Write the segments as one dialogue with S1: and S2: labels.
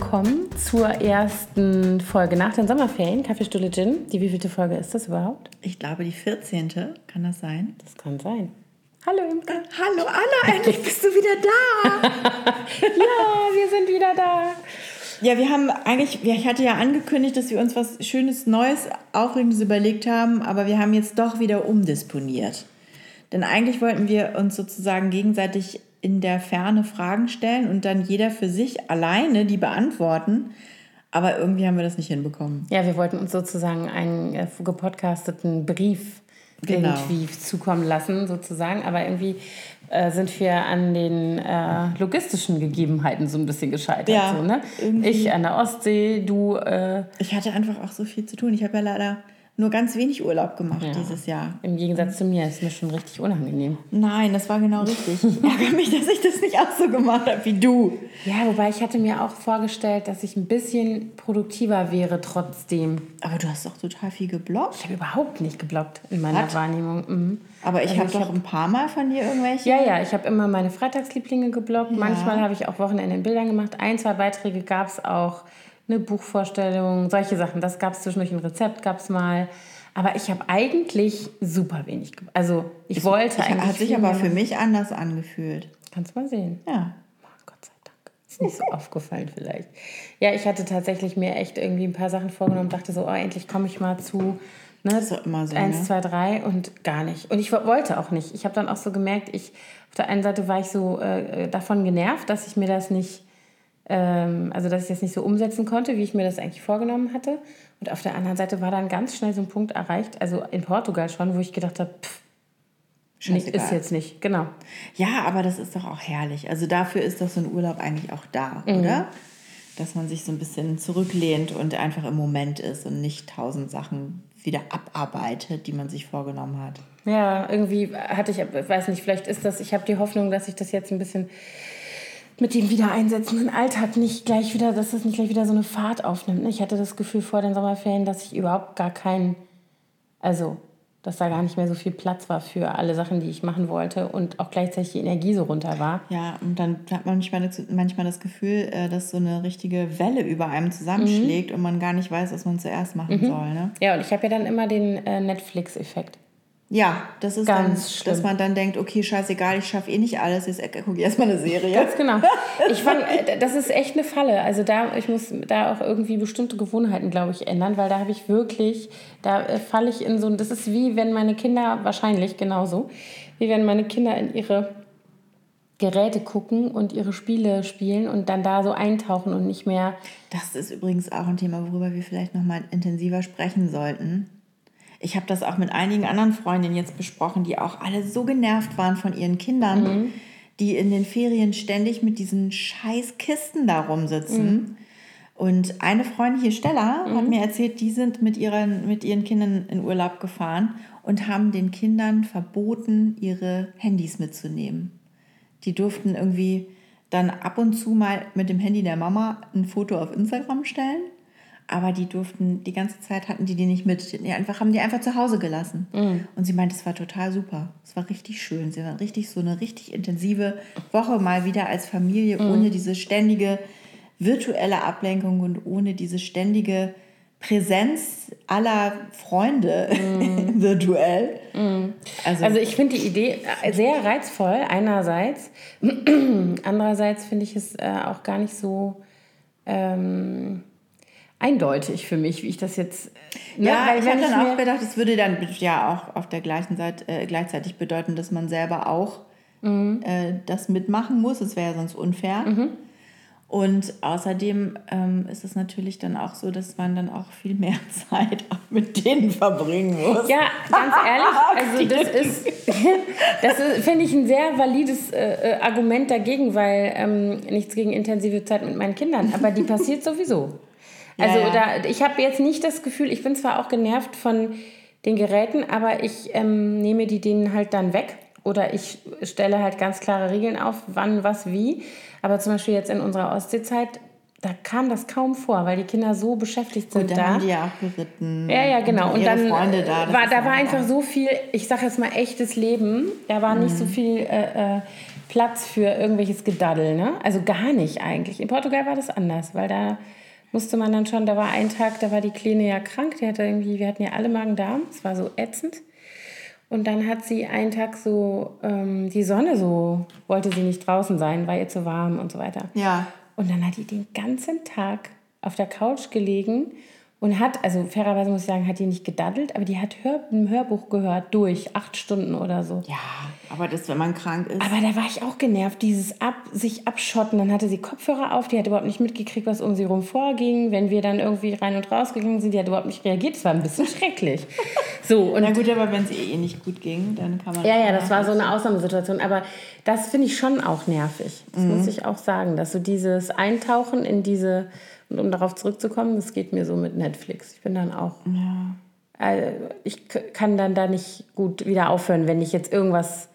S1: Willkommen zur ersten Folge nach den Sommerferien. Kaffeestuhle Gin. Die wievielte Folge ist das überhaupt?
S2: Ich glaube, die 14. Kann das sein?
S1: Das kann sein. Hallo Imke.
S2: Hallo Anna, endlich bist du wieder da.
S1: ja, wir sind wieder da.
S2: Ja, wir haben eigentlich, ich hatte ja angekündigt, dass wir uns was Schönes, Neues, Aufregendes überlegt haben, aber wir haben jetzt doch wieder umdisponiert. Denn eigentlich wollten wir uns sozusagen gegenseitig in der Ferne Fragen stellen und dann jeder für sich alleine die beantworten. Aber irgendwie haben wir das nicht hinbekommen.
S1: Ja, wir wollten uns sozusagen einen äh, gepodcasteten Brief genau. irgendwie zukommen lassen, sozusagen. Aber irgendwie äh, sind wir an den äh, logistischen Gegebenheiten so ein bisschen gescheitert. Ja, so, ne? Ich an der Ostsee, du. Äh,
S2: ich hatte einfach auch so viel zu tun. Ich habe ja leider nur ganz wenig Urlaub gemacht ja. dieses Jahr.
S1: Im Gegensatz zu mir ist mir schon richtig unangenehm.
S2: Nein, das war genau richtig. Ich ärgere mich, dass ich das nicht auch so gemacht habe wie du.
S1: Ja, wobei ich hatte mir auch vorgestellt, dass ich ein bisschen produktiver wäre trotzdem.
S2: Aber du hast doch total viel geblockt.
S1: Ich habe überhaupt nicht geblockt in meiner Was? Wahrnehmung. Mhm.
S2: Aber ich also habe doch hab, ein paar Mal von dir irgendwelche...
S1: Ja, ja, ich habe immer meine Freitagslieblinge geblockt. Ja. Manchmal habe ich auch Wochenende in Bildern gemacht. Ein, zwei Beiträge gab es auch eine Buchvorstellung, solche Sachen. Das gab es zwischendurch, ein Rezept gab es mal. Aber ich habe eigentlich super wenig. Also ich, ich wollte
S2: ich,
S1: eigentlich.
S2: Hat sich aber für mich anders angefühlt.
S1: Kannst mal sehen.
S2: Ja.
S1: Oh, Gott sei Dank. Ist nicht so aufgefallen vielleicht. Ja, ich hatte tatsächlich mir echt irgendwie ein paar Sachen vorgenommen und dachte so, oh, endlich komme ich mal zu. Ne, das ist immer so. Eins, ne? zwei, drei und gar nicht. Und ich wollte auch nicht. Ich habe dann auch so gemerkt, ich auf der einen Seite war ich so äh, davon genervt, dass ich mir das nicht ähm, also dass ich das nicht so umsetzen konnte, wie ich mir das eigentlich vorgenommen hatte. Und auf der anderen Seite war dann ganz schnell so ein Punkt erreicht, also in Portugal schon, wo ich gedacht habe, pff, nicht, ist jetzt nicht, genau.
S2: Ja, aber das ist doch auch herrlich. Also dafür ist doch so ein Urlaub eigentlich auch da, mhm. oder? Dass man sich so ein bisschen zurücklehnt und einfach im Moment ist und nicht tausend Sachen wieder abarbeitet, die man sich vorgenommen hat.
S1: Ja, irgendwie hatte ich, weiß nicht, vielleicht ist das, ich habe die Hoffnung, dass ich das jetzt ein bisschen mit dem wiedereinsetzenden Alltag nicht gleich wieder, dass das nicht gleich wieder so eine Fahrt aufnimmt. Ich hatte das Gefühl vor den Sommerferien, dass ich überhaupt gar keinen, also dass da gar nicht mehr so viel Platz war für alle Sachen, die ich machen wollte und auch gleichzeitig die Energie so runter war.
S2: Ja, und dann hat man manchmal das, manchmal das Gefühl, äh, dass so eine richtige Welle über einem zusammenschlägt mhm. und man gar nicht weiß, was man zuerst machen mhm. soll. Ne?
S1: Ja, und ich habe ja dann immer den äh, Netflix-Effekt.
S2: Ja, das ist Ganz dann, dass man dann denkt, okay, scheißegal, ich schaffe eh nicht alles, jetzt gucke ich erstmal eine Serie.
S1: Ganz genau. Ich fand, äh, das ist echt eine Falle. Also da, ich muss da auch irgendwie bestimmte Gewohnheiten, glaube ich, ändern, weil da habe ich wirklich, da äh, falle ich in so, das ist wie wenn meine Kinder, wahrscheinlich genauso, wie wenn meine Kinder in ihre Geräte gucken und ihre Spiele spielen und dann da so eintauchen und nicht mehr.
S2: Das ist übrigens auch ein Thema, worüber wir vielleicht nochmal intensiver sprechen sollten ich habe das auch mit einigen anderen Freundinnen jetzt besprochen, die auch alle so genervt waren von ihren Kindern, mhm. die in den Ferien ständig mit diesen scheiß Kisten da rumsitzen. Mhm. Und eine Freundin hier, Stella, mhm. hat mir erzählt, die sind mit ihren, mit ihren Kindern in Urlaub gefahren und haben den Kindern verboten, ihre Handys mitzunehmen. Die durften irgendwie dann ab und zu mal mit dem Handy der Mama ein Foto auf Instagram stellen aber die durften, die ganze Zeit hatten die die nicht mit. Die einfach, haben die einfach zu Hause gelassen. Mhm. Und sie meinte, es war total super. Es war richtig schön. Sie war richtig so eine richtig intensive Woche mal wieder als Familie, mhm. ohne diese ständige virtuelle Ablenkung und ohne diese ständige Präsenz aller Freunde mm. virtuell.
S1: Mm. Also, also ich finde die Idee sehr reizvoll einerseits. Andererseits finde ich es äh, auch gar nicht so ähm, eindeutig für mich, wie ich das jetzt.
S2: Ne? Ja, Weil, ich habe dann auch gedacht, es würde dann ja auch auf der gleichen Seite äh, gleichzeitig bedeuten, dass man selber auch mhm. äh, das mitmachen muss. Das wäre ja sonst unfair. Mhm. Und außerdem ähm, ist es natürlich dann auch so, dass man dann auch viel mehr Zeit auch mit denen verbringen muss.
S1: Ja, ganz ehrlich, also das ist, das ist finde ich, ein sehr valides äh, äh, Argument dagegen, weil ähm, nichts gegen intensive Zeit mit meinen Kindern, aber die passiert sowieso. Also ja, ja. Da, ich habe jetzt nicht das Gefühl, ich bin zwar auch genervt von den Geräten, aber ich ähm, nehme die denen halt dann weg oder ich stelle halt ganz klare Regeln auf, wann, was, wie. Aber zum Beispiel jetzt in unserer Ostseezeit, da kam das kaum vor, weil die Kinder so beschäftigt sind
S2: und dann da. Haben die ja auch geritten.
S1: Ja, ja, genau. Und, und dann
S2: Freunde da.
S1: war, da war einfach so viel, ich sage jetzt mal echtes Leben. Da war mhm. nicht so viel äh, äh, Platz für irgendwelches Gedaddel, ne? Also gar nicht eigentlich. In Portugal war das anders, weil da musste man dann schon, da war ein Tag, da war die Kleine ja krank, die hatte irgendwie, wir hatten ja alle Magen-Darm, es war so ätzend. Und dann hat sie einen Tag so ähm, die Sonne so, wollte sie nicht draußen sein, war ihr zu warm und so weiter. Ja. Und dann hat die den ganzen Tag auf der Couch gelegen und hat, also fairerweise muss ich sagen, hat die nicht gedaddelt, aber die hat Hör, ein Hörbuch gehört durch, acht Stunden oder so.
S2: Ja, aber das, wenn man krank ist.
S1: Aber da war ich auch genervt, dieses Ab, sich abschotten. Dann hatte sie Kopfhörer auf, die hat überhaupt nicht mitgekriegt, was um sie rum vorging. Wenn wir dann irgendwie rein und raus gegangen sind, die hat überhaupt nicht reagiert. Das war ein bisschen schrecklich.
S2: So, und Na gut, aber wenn es ihr eh nicht gut ging, dann kann man.
S1: Ja, ja, das war so eine Ausnahmesituation. Aber das finde ich schon auch nervig. Das mhm. muss ich auch sagen, dass so dieses Eintauchen in diese und um darauf zurückzukommen, das geht mir so mit Netflix. Ich bin dann auch. Ja. Äh, ich kann dann da nicht gut wieder aufhören, wenn ich jetzt irgendwas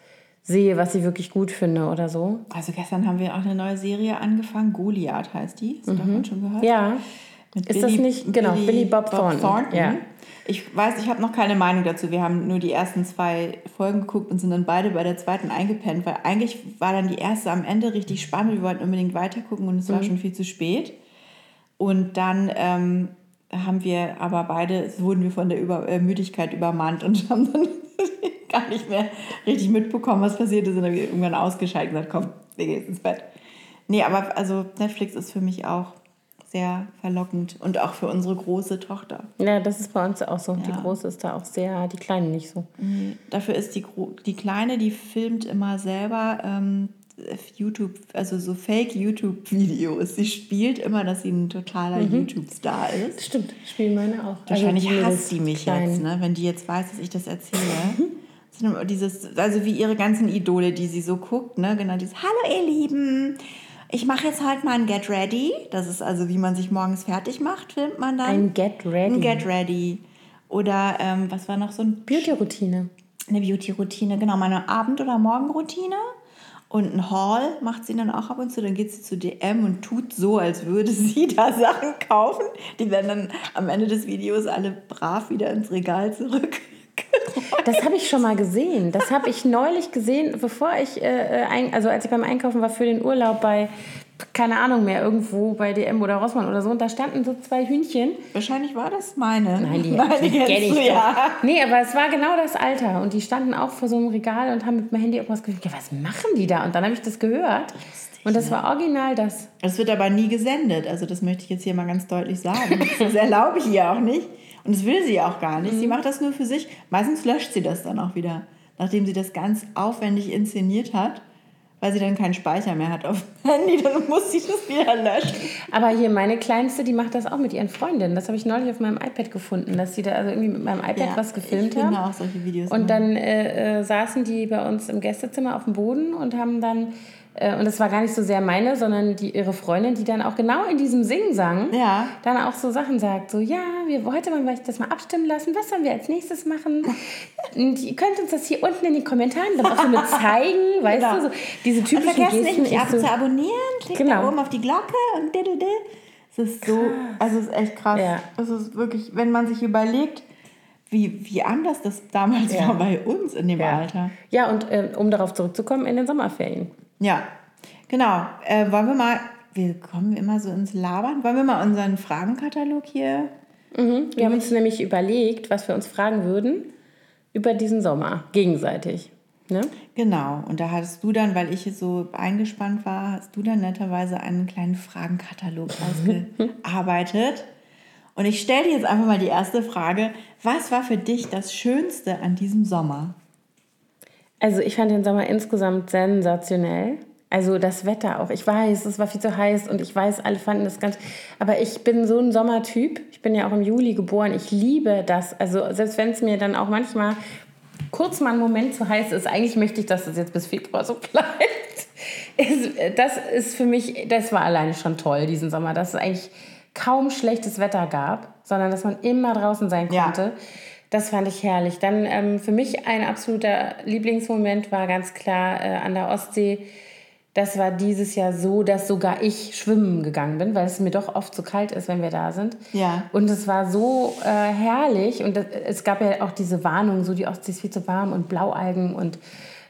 S1: sehe, was ich wirklich gut finde oder so.
S2: Also gestern haben wir auch eine neue Serie angefangen. Goliath heißt die. Hast du mhm. davon schon gehört? Ja. Mit ist Billy, das nicht, genau, Billy, Billy Bob, Bob Thornton. Thornton. Ja. Ich weiß, ich habe noch keine Meinung dazu. Wir haben nur die ersten zwei Folgen geguckt und sind dann beide bei der zweiten eingepennt, weil eigentlich war dann die erste am Ende richtig spannend. Wir wollten unbedingt weitergucken und es mhm. war schon viel zu spät. Und dann ähm, haben wir aber beide, wurden wir von der Über äh, Müdigkeit übermannt und haben dann gar nicht mehr richtig mitbekommen, was passiert ist. Und dann irgendwann ausgeschaltet und gesagt, komm, wir gehen ins Bett. Nee, aber also Netflix ist für mich auch sehr verlockend und auch für unsere große Tochter.
S1: Ja, das ist bei uns auch so. Ja. Die große ist da auch sehr, die kleine nicht so.
S2: Nee, dafür ist die, die kleine, die filmt immer selber ähm, YouTube, also so Fake-YouTube-Videos. Sie spielt immer, dass sie ein totaler mhm. YouTube-Star ist.
S1: Stimmt, spielen meine auch.
S2: Wahrscheinlich also hasst sie mich klein. jetzt, ne? wenn die jetzt weiß, dass ich das erzähle. dieses, also wie ihre ganzen Idole, die sie so guckt, ne? Genau dieses Hallo ihr Lieben, ich mache jetzt halt mal ein Get Ready. Das ist also, wie man sich morgens fertig macht, filmt man dann. Ein Get Ready. Ein Get Ready. Oder ähm, was war noch so ein...
S1: Beauty-Routine.
S2: Eine Beauty-Routine, genau. Meine Abend- oder Morgenroutine. Und ein Haul macht sie dann auch ab und zu. Dann geht sie zu DM und tut so, als würde sie da Sachen kaufen. Die werden dann am Ende des Videos alle brav wieder ins Regal zurück.
S1: Das habe ich schon mal gesehen. Das habe ich neulich gesehen, bevor ich, äh, ein, also als ich beim Einkaufen war für den Urlaub bei keine Ahnung mehr, irgendwo bei DM oder Rossmann oder so. Und da standen so zwei Hühnchen.
S2: Wahrscheinlich war das meine. Nein, die, meine die kenne
S1: ich ja. Nee, aber es war genau das Alter. Und die standen auch vor so einem Regal und haben mit meinem Handy irgendwas gesagt. Ja, was machen die da? Und dann habe ich das gehört. Und das war original das.
S2: Es wird aber nie gesendet. Also das möchte ich jetzt hier mal ganz deutlich sagen. Das erlaube ich ihr auch nicht. Und das will sie auch gar nicht. Mhm. Sie macht das nur für sich. Meistens löscht sie das dann auch wieder. Nachdem sie das ganz aufwendig inszeniert hat weil sie dann keinen Speicher mehr hat auf dem Handy, dann muss sie das wieder löschen.
S1: Aber hier meine Kleinste, die macht das auch mit ihren Freundinnen. Das habe ich neulich auf meinem iPad gefunden, dass sie da also irgendwie mit meinem iPad ja, was gefilmt ich haben. auch solche Videos. Und dann äh, äh, saßen die bei uns im Gästezimmer auf dem Boden und haben dann und es war gar nicht so sehr meine, sondern die, ihre Freundin, die dann auch genau in diesem Sing-Sang ja. dann auch so Sachen sagt. So, ja, wir heute mal das mal abstimmen lassen. Was sollen wir als nächstes machen? Und ihr könnt uns das hier unten in den Kommentaren dann auch so mit zeigen, weißt genau. du? So, diese typischen und vergesst
S2: Gesten, nicht, mich so, zu abonnieren. Klickt genau. da oben auf die Glocke und diddle Es ist so, also es ist echt krass. Ja. Es ist wirklich, wenn man sich überlegt, wie, wie anders das damals ja. war bei uns in dem. Alter.
S1: Ja, und äh, um darauf zurückzukommen, in den Sommerferien.
S2: Ja, genau. Äh, wollen wir mal, wir kommen immer so ins Labern, wollen wir mal unseren Fragenkatalog hier?
S1: Mhm. Wir haben uns nämlich überlegt, was wir uns fragen würden über diesen Sommer, gegenseitig. Ne?
S2: Genau, und da hattest du dann, weil ich so eingespannt war, hast du dann netterweise einen kleinen Fragenkatalog ausgearbeitet. Und ich stelle dir jetzt einfach mal die erste Frage. Was war für dich das Schönste an diesem Sommer?
S1: Also ich fand den Sommer insgesamt sensationell. Also das Wetter auch. Ich weiß, es war viel zu heiß und ich weiß, alle fanden das ganz. Aber ich bin so ein Sommertyp. Ich bin ja auch im Juli geboren. Ich liebe das. Also selbst wenn es mir dann auch manchmal kurz mal ein Moment zu heiß ist, eigentlich möchte ich, dass es jetzt bis Februar so bleibt. Das ist für mich, das war alleine schon toll diesen Sommer, dass es eigentlich kaum schlechtes Wetter gab, sondern dass man immer draußen sein konnte. Ja. Das fand ich herrlich. Dann ähm, für mich ein absoluter Lieblingsmoment war ganz klar äh, an der Ostsee. Das war dieses Jahr so, dass sogar ich schwimmen gegangen bin, weil es mir doch oft zu so kalt ist, wenn wir da sind. Ja. Und es war so äh, herrlich. Und das, es gab ja auch diese Warnung, so die Ostsee ist viel zu warm und Blaualgen und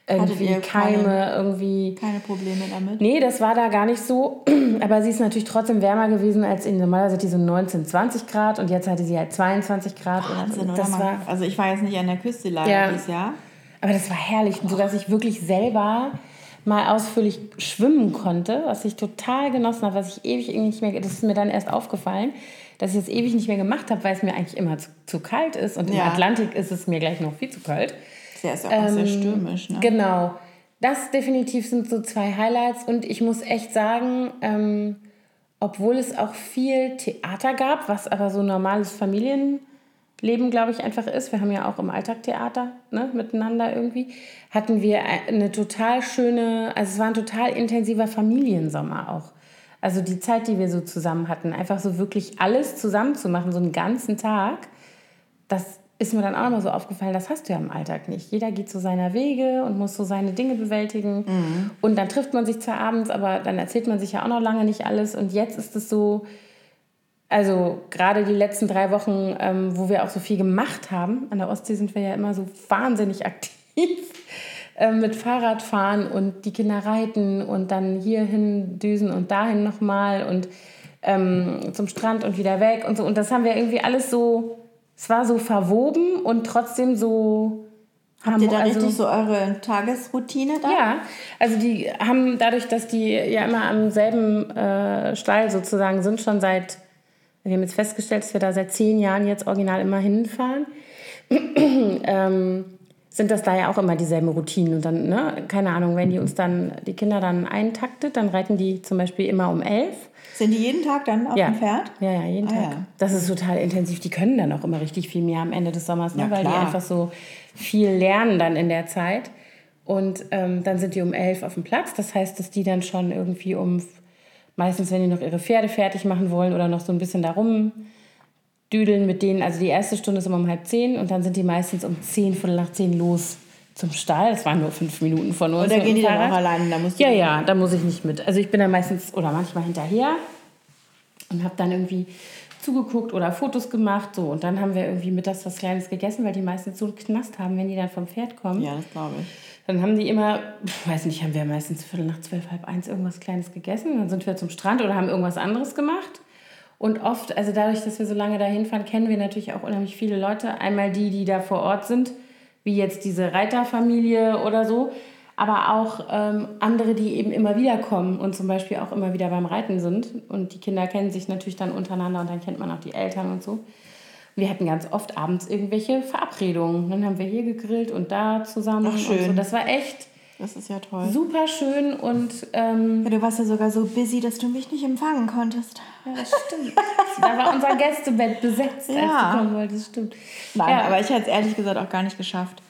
S1: irgendwie Keime, keine, irgendwie.
S2: Keine Probleme damit?
S1: Nee, das war da gar nicht so. Aber sie ist natürlich trotzdem wärmer gewesen als in normalerweise die so 19, 20 Grad und jetzt hatte sie halt 22 Grad. Wahnsinn,
S2: und das war, also ich war jetzt nicht an der Küste leider ja. dieses Jahr.
S1: Aber das war herrlich, oh. sodass ich wirklich selber mal ausführlich schwimmen konnte, was ich total genossen habe, was ich ewig irgendwie nicht mehr, das ist mir dann erst aufgefallen, dass ich es ewig nicht mehr gemacht habe, weil es mir eigentlich immer zu, zu kalt ist und ja. im Atlantik ist es mir gleich noch viel zu kalt.
S2: Der ist auch ähm, sehr stürmisch. Ne?
S1: Genau. Das definitiv sind so zwei Highlights und ich muss echt sagen, ähm, obwohl es auch viel Theater gab, was aber so normales Familienleben, glaube ich, einfach ist. Wir haben ja auch im Alltag Theater ne, miteinander irgendwie. Hatten wir eine total schöne, also es war ein total intensiver Familiensommer auch. Also die Zeit, die wir so zusammen hatten, einfach so wirklich alles zusammen zu machen, so einen ganzen Tag, das ist mir dann auch immer so aufgefallen, das hast du ja im Alltag nicht. Jeder geht so seiner Wege und muss so seine Dinge bewältigen. Mhm. Und dann trifft man sich zwar abends, aber dann erzählt man sich ja auch noch lange nicht alles. Und jetzt ist es so, also gerade die letzten drei Wochen, ähm, wo wir auch so viel gemacht haben, an der Ostsee sind wir ja immer so wahnsinnig aktiv äh, mit Fahrradfahren und die Kinder reiten und dann hierhin düsen und dahin nochmal und ähm, zum Strand und wieder weg und so. Und das haben wir irgendwie alles so es war so verwoben und trotzdem so.
S2: Habt ihr da also, richtig so eure Tagesroutine da?
S1: Ja, also die haben dadurch, dass die ja immer am selben äh, Stall sozusagen sind, schon seit, wir haben jetzt festgestellt, dass wir da seit zehn Jahren jetzt original immer hinfahren, ähm, sind das da ja auch immer dieselben Routinen. Und dann, ne, keine Ahnung, wenn die uns dann, die Kinder dann eintaktet, dann reiten die zum Beispiel immer um elf
S2: sind die jeden Tag dann auf
S1: ja.
S2: dem Pferd?
S1: Ja, ja, jeden ah, Tag. Ja. Das ist total intensiv. Die können dann auch immer richtig viel mehr am Ende des Sommers, ne? weil die einfach so viel lernen dann in der Zeit. Und ähm, dann sind die um elf auf dem Platz. Das heißt, dass die dann schon irgendwie um, meistens wenn die noch ihre Pferde fertig machen wollen oder noch so ein bisschen darum düdeln mit denen. Also die erste Stunde ist immer um halb zehn und dann sind die meistens um zehn, Viertel nach zehn los zum Stall. Das waren nur fünf Minuten von uns.
S2: Oder gehen die dann auch alleine? Da
S1: musst ja, ja, da muss ich nicht mit. Also ich bin dann meistens oder manchmal hinterher und habe dann irgendwie zugeguckt oder Fotos gemacht. So. Und dann haben wir irgendwie mittags was Kleines gegessen, weil die meistens so einen Knast haben, wenn die dann vom Pferd kommen.
S2: Ja, das glaube ich.
S1: Dann haben die immer, weiß nicht, haben wir meistens Viertel nach zwölf, halb eins irgendwas Kleines gegessen. Dann sind wir zum Strand oder haben irgendwas anderes gemacht. Und oft, also dadurch, dass wir so lange dahin fahren, kennen wir natürlich auch unheimlich viele Leute. Einmal die, die da vor Ort sind wie jetzt diese Reiterfamilie oder so, aber auch ähm, andere, die eben immer wieder kommen und zum Beispiel auch immer wieder beim Reiten sind. Und die Kinder kennen sich natürlich dann untereinander und dann kennt man auch die Eltern und so. Wir hatten ganz oft abends irgendwelche Verabredungen. Dann haben wir hier gegrillt und da zusammen. Ach, schön. So. Das war echt
S2: das ist ja toll.
S1: Super schön und. Ähm,
S2: ja, du warst ja sogar so busy, dass du mich nicht empfangen konntest.
S1: Ja, das stimmt. da war unser Gästebett besetzt, ja. als du kommen wolltest. Stimmt.
S2: Nein, ja. aber ich hätte es ehrlich gesagt auch gar nicht geschafft.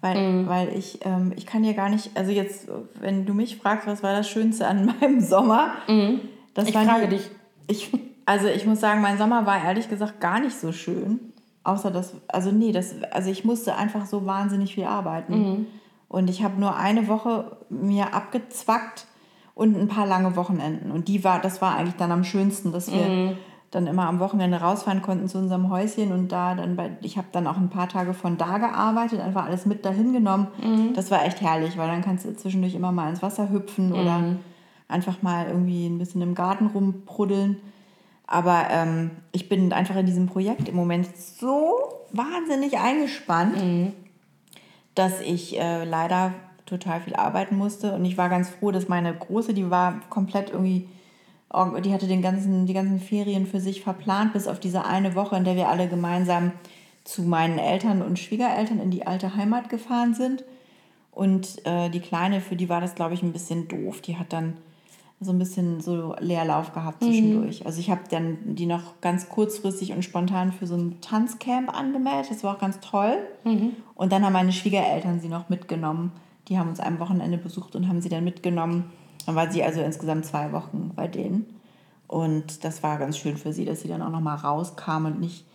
S2: Weil, mhm. weil ich, ähm, ich kann ja gar nicht, also jetzt, wenn du mich fragst, was war das Schönste an meinem Sommer?
S1: Mhm. Das ich frage die, dich.
S2: Ich, also ich muss sagen, mein Sommer war ehrlich gesagt gar nicht so schön. Außer das, also nee, das, also ich musste einfach so wahnsinnig viel arbeiten. Mhm. Und ich habe nur eine Woche mir abgezwackt und ein paar lange Wochenenden. Und die war, das war eigentlich dann am schönsten, dass wir mhm. dann immer am Wochenende rausfahren konnten zu unserem Häuschen und da dann bei, ich habe dann auch ein paar Tage von da gearbeitet, einfach alles mit dahin genommen. Mhm. Das war echt herrlich, weil dann kannst du zwischendurch immer mal ins Wasser hüpfen mhm. oder einfach mal irgendwie ein bisschen im Garten rumpruddeln. Aber ähm, ich bin einfach in diesem Projekt im Moment so wahnsinnig eingespannt. Dass ich äh, leider total viel arbeiten musste. Und ich war ganz froh, dass meine Große, die war komplett irgendwie, die hatte den ganzen, die ganzen Ferien für sich verplant, bis auf diese eine Woche, in der wir alle gemeinsam zu meinen Eltern und Schwiegereltern in die alte Heimat gefahren sind. Und äh, die Kleine, für die war das, glaube ich, ein bisschen doof. Die hat dann so ein bisschen so Leerlauf gehabt zwischendurch. Mhm. Also ich habe dann die noch ganz kurzfristig und spontan für so ein Tanzcamp angemeldet. Das war auch ganz toll. Mhm. Und dann haben meine Schwiegereltern sie noch mitgenommen. Die haben uns am Wochenende besucht und haben sie dann mitgenommen. Dann war sie also insgesamt zwei Wochen bei denen. Und das war ganz schön für sie, dass sie dann auch noch mal rauskam und nicht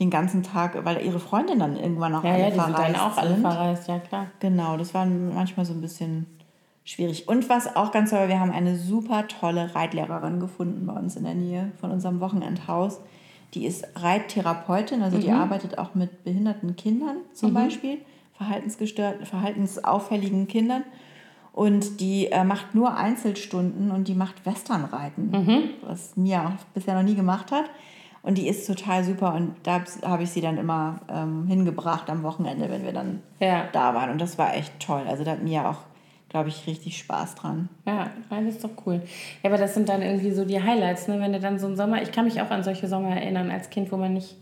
S2: den ganzen Tag, weil ihre Freundin dann irgendwann auch
S1: ja, alle ja, die verreist sind. dann auch alle verreist, ja klar.
S2: Genau, das war manchmal so ein bisschen schwierig. Und was auch ganz toll, wir haben eine super tolle Reitlehrerin gefunden bei uns in der Nähe von unserem Wochenendhaus. Die ist Reittherapeutin, also die mhm. arbeitet auch mit behinderten Kindern zum mhm. Beispiel, verhaltensgestörten, verhaltensauffälligen Kindern. Und die äh, macht nur Einzelstunden und die macht Westernreiten, mhm. was Mia bisher noch nie gemacht hat. Und die ist total super und da habe ich sie dann immer ähm, hingebracht am Wochenende, wenn wir dann ja. da waren. Und das war echt toll. Also da hat Mia auch, glaube ich, richtig Spaß dran.
S1: Ja, das ist doch cool. Ja, aber das sind dann irgendwie so die Highlights, ne? wenn du dann so einen Sommer, ich kann mich auch an solche Sommer erinnern als Kind, wo man nicht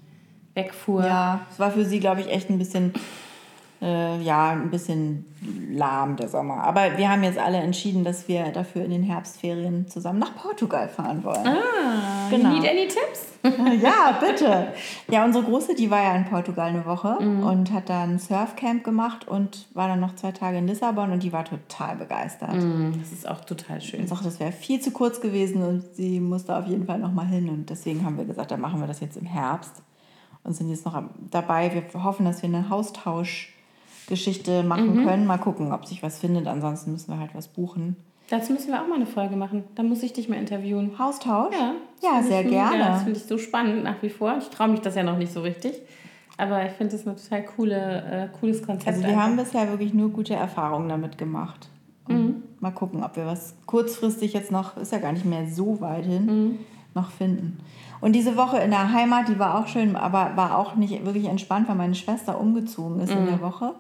S1: wegfuhr.
S2: Ja, es war für sie, glaube ich, echt ein bisschen äh, ja, ein bisschen lahm der Sommer. Aber wir haben jetzt alle entschieden, dass wir dafür in den Herbstferien zusammen nach Portugal fahren wollen.
S1: Ah, genau. need any tips?
S2: ja, bitte. Ja, unsere Große, die war ja in Portugal eine Woche mhm. und hat da ein Surfcamp gemacht und war dann noch zwei Tage in Lissabon und die war total begeistert.
S1: Mhm, das ist auch total schön.
S2: Ich sagte, das wäre viel zu kurz gewesen und sie musste auf jeden Fall noch mal hin und deswegen haben wir gesagt, dann machen wir das jetzt im Herbst und sind jetzt noch dabei. Wir hoffen, dass wir einen Haustausch Geschichte machen mhm. können. Mal gucken, ob sich was findet. Ansonsten müssen wir halt was buchen.
S1: Dazu müssen wir auch mal eine Folge machen. Da muss ich dich mal interviewen.
S2: Haustausch?
S1: Ja,
S2: ja sehr gerne.
S1: Ja, das finde ich so spannend nach wie vor. Ich traue mich das ja noch nicht so richtig. Aber ich finde das ein total coole, äh, cooles Konzept.
S2: Also wir einfach. haben bisher wirklich nur gute Erfahrungen damit gemacht. Mhm. Mal gucken, ob wir was kurzfristig jetzt noch, ist ja gar nicht mehr so weit hin, mhm. noch finden. Und diese Woche in der Heimat, die war auch schön, aber war auch nicht wirklich entspannt, weil meine Schwester umgezogen ist mhm. in der Woche.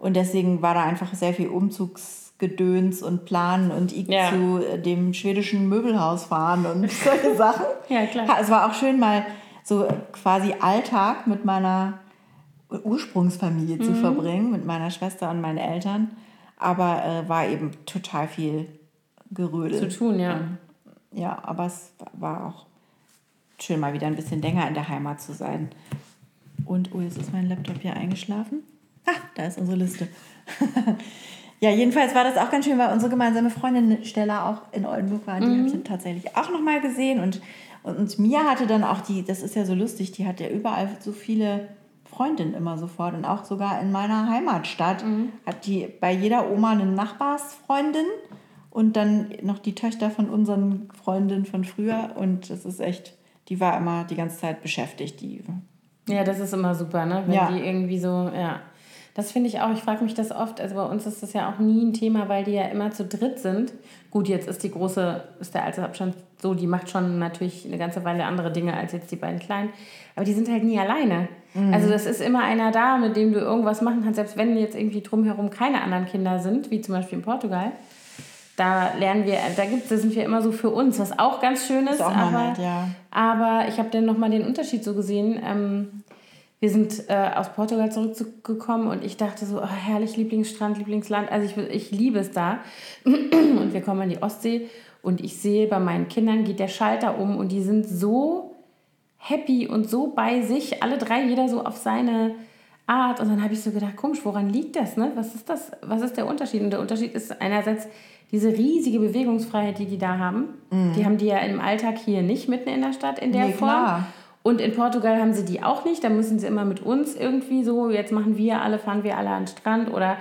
S2: Und deswegen war da einfach sehr viel Umzugsgedöns und Planen und ich ja. zu äh, dem schwedischen Möbelhaus fahren und solche Sachen.
S1: Ja, klar.
S2: Es war auch schön, mal so quasi Alltag mit meiner Ursprungsfamilie mhm. zu verbringen, mit meiner Schwester und meinen Eltern. Aber äh, war eben total viel Gerödel.
S1: Zu tun, ja.
S2: Ja, aber es war auch schön, mal wieder ein bisschen länger in der Heimat zu sein. Und, oh, jetzt ist mein Laptop hier eingeschlafen. Ah, da ist unsere Liste. ja, jedenfalls war das auch ganz schön, weil unsere gemeinsame Freundin Stella auch in Oldenburg war. Die mhm. habe ich dann tatsächlich auch nochmal gesehen. Und, und, und Mia hatte dann auch die, das ist ja so lustig, die hat ja überall so viele Freundinnen immer sofort. Und auch sogar in meiner Heimatstadt mhm. hat die bei jeder Oma eine Nachbarsfreundin und dann noch die Töchter von unseren Freundinnen von früher. Und das ist echt, die war immer die ganze Zeit beschäftigt. Die
S1: ja, das ist immer super, ne? Wenn ja. die irgendwie so, ja. Das finde ich auch, ich frage mich das oft, also bei uns ist das ja auch nie ein Thema, weil die ja immer zu dritt sind. Gut, jetzt ist die große, ist der Altersabstand so, die macht schon natürlich eine ganze Weile andere Dinge als jetzt die beiden Kleinen, aber die sind halt nie alleine. Mhm. Also das ist immer einer da, mit dem du irgendwas machen kannst, selbst wenn jetzt irgendwie drumherum keine anderen Kinder sind, wie zum Beispiel in Portugal. Da lernen wir, da, gibt, da sind wir immer so für uns, was auch ganz schön ist. ist auch aber, nett, ja. aber ich habe dann nochmal den Unterschied so gesehen. Ähm, wir sind äh, aus Portugal zurückgekommen und ich dachte so, oh, herrlich, Lieblingsstrand, Lieblingsland. Also ich, ich liebe es da. Und wir kommen an die Ostsee und ich sehe, bei meinen Kindern geht der Schalter um und die sind so happy und so bei sich, alle drei, jeder so auf seine Art. Und dann habe ich so gedacht, komisch, woran liegt das? Ne? Was ist das? Was ist der Unterschied? Und der Unterschied ist einerseits diese riesige Bewegungsfreiheit, die die da haben. Mhm. Die haben die ja im Alltag hier nicht mitten in der Stadt in der nee, Form. Klar. Und in Portugal haben sie die auch nicht. Da müssen sie immer mit uns irgendwie so, jetzt machen wir alle, fahren wir alle an den Strand oder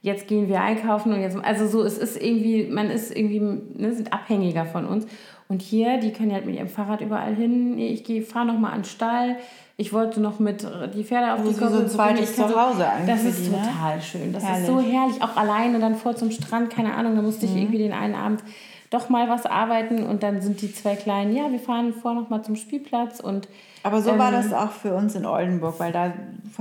S1: jetzt gehen wir einkaufen und jetzt, also so, es ist irgendwie, man ist irgendwie, ne, sind abhängiger von uns. Und hier, die können ja mit ihrem Fahrrad überall hin. Ich gehe, fahre nochmal an den Stall. Ich wollte noch mit die Pferde auf
S2: die Koppel. so ein zweites Zuhause eigentlich.
S1: Das ist die, ne? total ne? schön. Das herrlich. ist so herrlich. Auch alleine dann vor zum Strand, keine Ahnung, da musste ich mhm. irgendwie den einen Abend doch mal was arbeiten und dann sind die zwei Kleinen, ja, wir fahren vor noch mal zum Spielplatz und
S2: aber so ähm, war das auch für uns in Oldenburg, weil da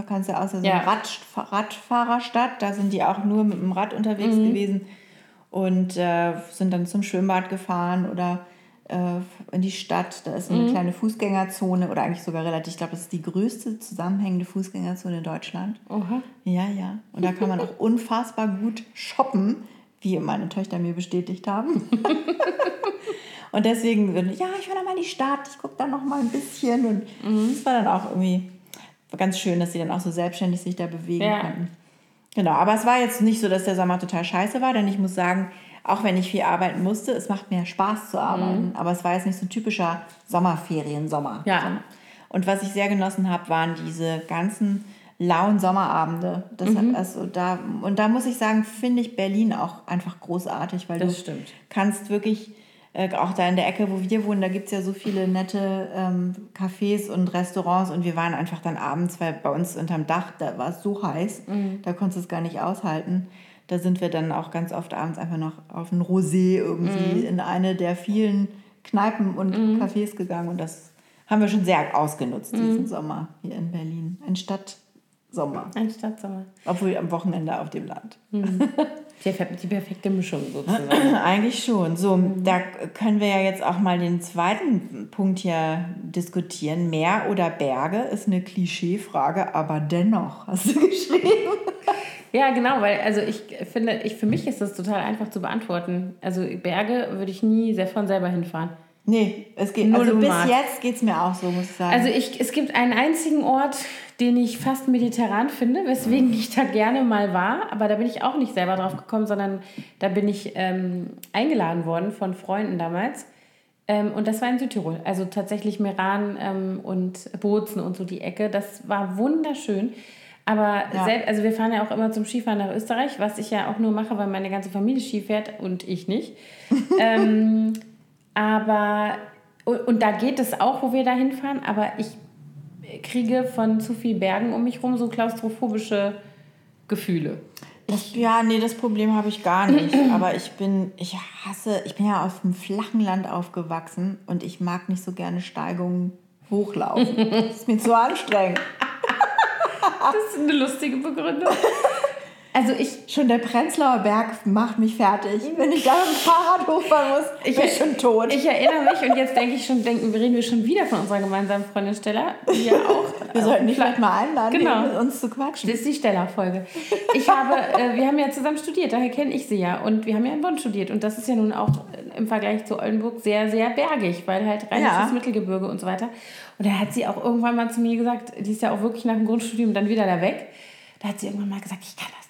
S2: kannst du ja außer so ja. Rad, Radfahrerstadt, da sind die auch nur mit dem Rad unterwegs mhm. gewesen und äh, sind dann zum Schwimmbad gefahren oder äh, in die Stadt. Da ist eine mhm. kleine Fußgängerzone oder eigentlich sogar relativ, ich glaube, das ist die größte zusammenhängende Fußgängerzone in Deutschland.
S1: Oha.
S2: Ja, ja. Und da kann man auch unfassbar gut shoppen wie meine Töchter mir bestätigt haben. und deswegen, ja, ich will noch mal in die Stadt, ich gucke dann noch mal ein bisschen. Und mhm. das war dann auch irgendwie ganz schön, dass sie dann auch so selbstständig sich da bewegen ja. konnten. Genau, aber es war jetzt nicht so, dass der Sommer total scheiße war, denn ich muss sagen, auch wenn ich viel arbeiten musste, es macht mir Spaß zu arbeiten. Mhm. Aber es war jetzt nicht so ein typischer Sommerferien-Sommer.
S1: Ja.
S2: Und was ich sehr genossen habe, waren diese ganzen lauen Sommerabende. Das mhm. also da, und da muss ich sagen, finde ich Berlin auch einfach großartig, weil
S1: das
S2: du
S1: stimmt.
S2: kannst wirklich Äh, auch da in der Ecke, wo wir wohnen, da gibt es ja so viele nette ähm, Cafés und Restaurants und wir waren einfach dann abends, weil bei uns unterm Dach, da war es so heiß, mhm. da konntest du es gar nicht aushalten. Da sind wir dann auch ganz oft abends einfach noch auf ein Rosé irgendwie mhm. in eine der vielen Kneipen und mhm. Cafés gegangen und das haben wir schon sehr ausgenutzt diesen mhm. Sommer hier in Berlin. Ein Stadtsommer.
S1: Ein Stadtsommer.
S2: Obwohl am Wochenende auf dem Land.
S1: Mhm. Die perfekte Mischung sozusagen.
S2: Eigentlich schon. So, mhm. da können wir ja jetzt auch mal den zweiten Punkt hier diskutieren. Meer oder Berge ist eine Klischeefrage, aber dennoch hast du geschrieben.
S1: Ja, genau, weil also ich finde, ich, für mich ist das total einfach zu beantworten. Also Berge würde ich nie sehr von selber hinfahren.
S2: Nee, es geht Null also bis jetzt geht es mir auch so, muss ich sagen.
S1: Also ich, es gibt einen einzigen Ort, den ich fast mediterran finde, weswegen ich da gerne mal war. Aber da bin ich auch nicht selber drauf gekommen, sondern da bin ich ähm, eingeladen worden von Freunden damals. Ähm, und das war in Südtirol. Also tatsächlich Meran ähm, und Bozen und so die Ecke. Das war wunderschön. Aber ja. selbst, also wir fahren ja auch immer zum Skifahren nach Österreich, was ich ja auch nur mache, weil meine ganze Familie Ski fährt und ich nicht. ähm, aber, und, und da geht es auch, wo wir da hinfahren, aber ich kriege von zu viel Bergen um mich herum so klaustrophobische Gefühle.
S2: Ich, ja, nee, das Problem habe ich gar nicht. Aber ich bin, ich hasse, ich bin ja auf einem flachen Land aufgewachsen und ich mag nicht so gerne Steigungen hochlaufen. Das ist mir zu anstrengend.
S1: Das ist eine lustige Begründung.
S2: Also ich, schon der Prenzlauer Berg macht mich fertig. Wenn ich da mit dem Fahrrad hochfahren muss, ich bin ich schon tot.
S1: Ich erinnere mich und jetzt denke ich schon, denken, reden wir schon wieder von unserer gemeinsamen Freundin Stella, die ja auch.
S2: wir sollten dich vielleicht mal einladen, genau. mit uns zu quatschen.
S1: Das ist die Stella-Folge. Ich habe, äh, wir haben ja zusammen studiert, daher kenne ich sie ja. Und wir haben ja in Bonn studiert. Und das ist ja nun auch im Vergleich zu Oldenburg sehr, sehr bergig, weil halt rheinisches ja. Mittelgebirge und so weiter. Und da hat sie auch irgendwann mal zu mir gesagt, die ist ja auch wirklich nach dem Grundstudium dann wieder da weg. Da hat sie irgendwann mal gesagt, ich kann das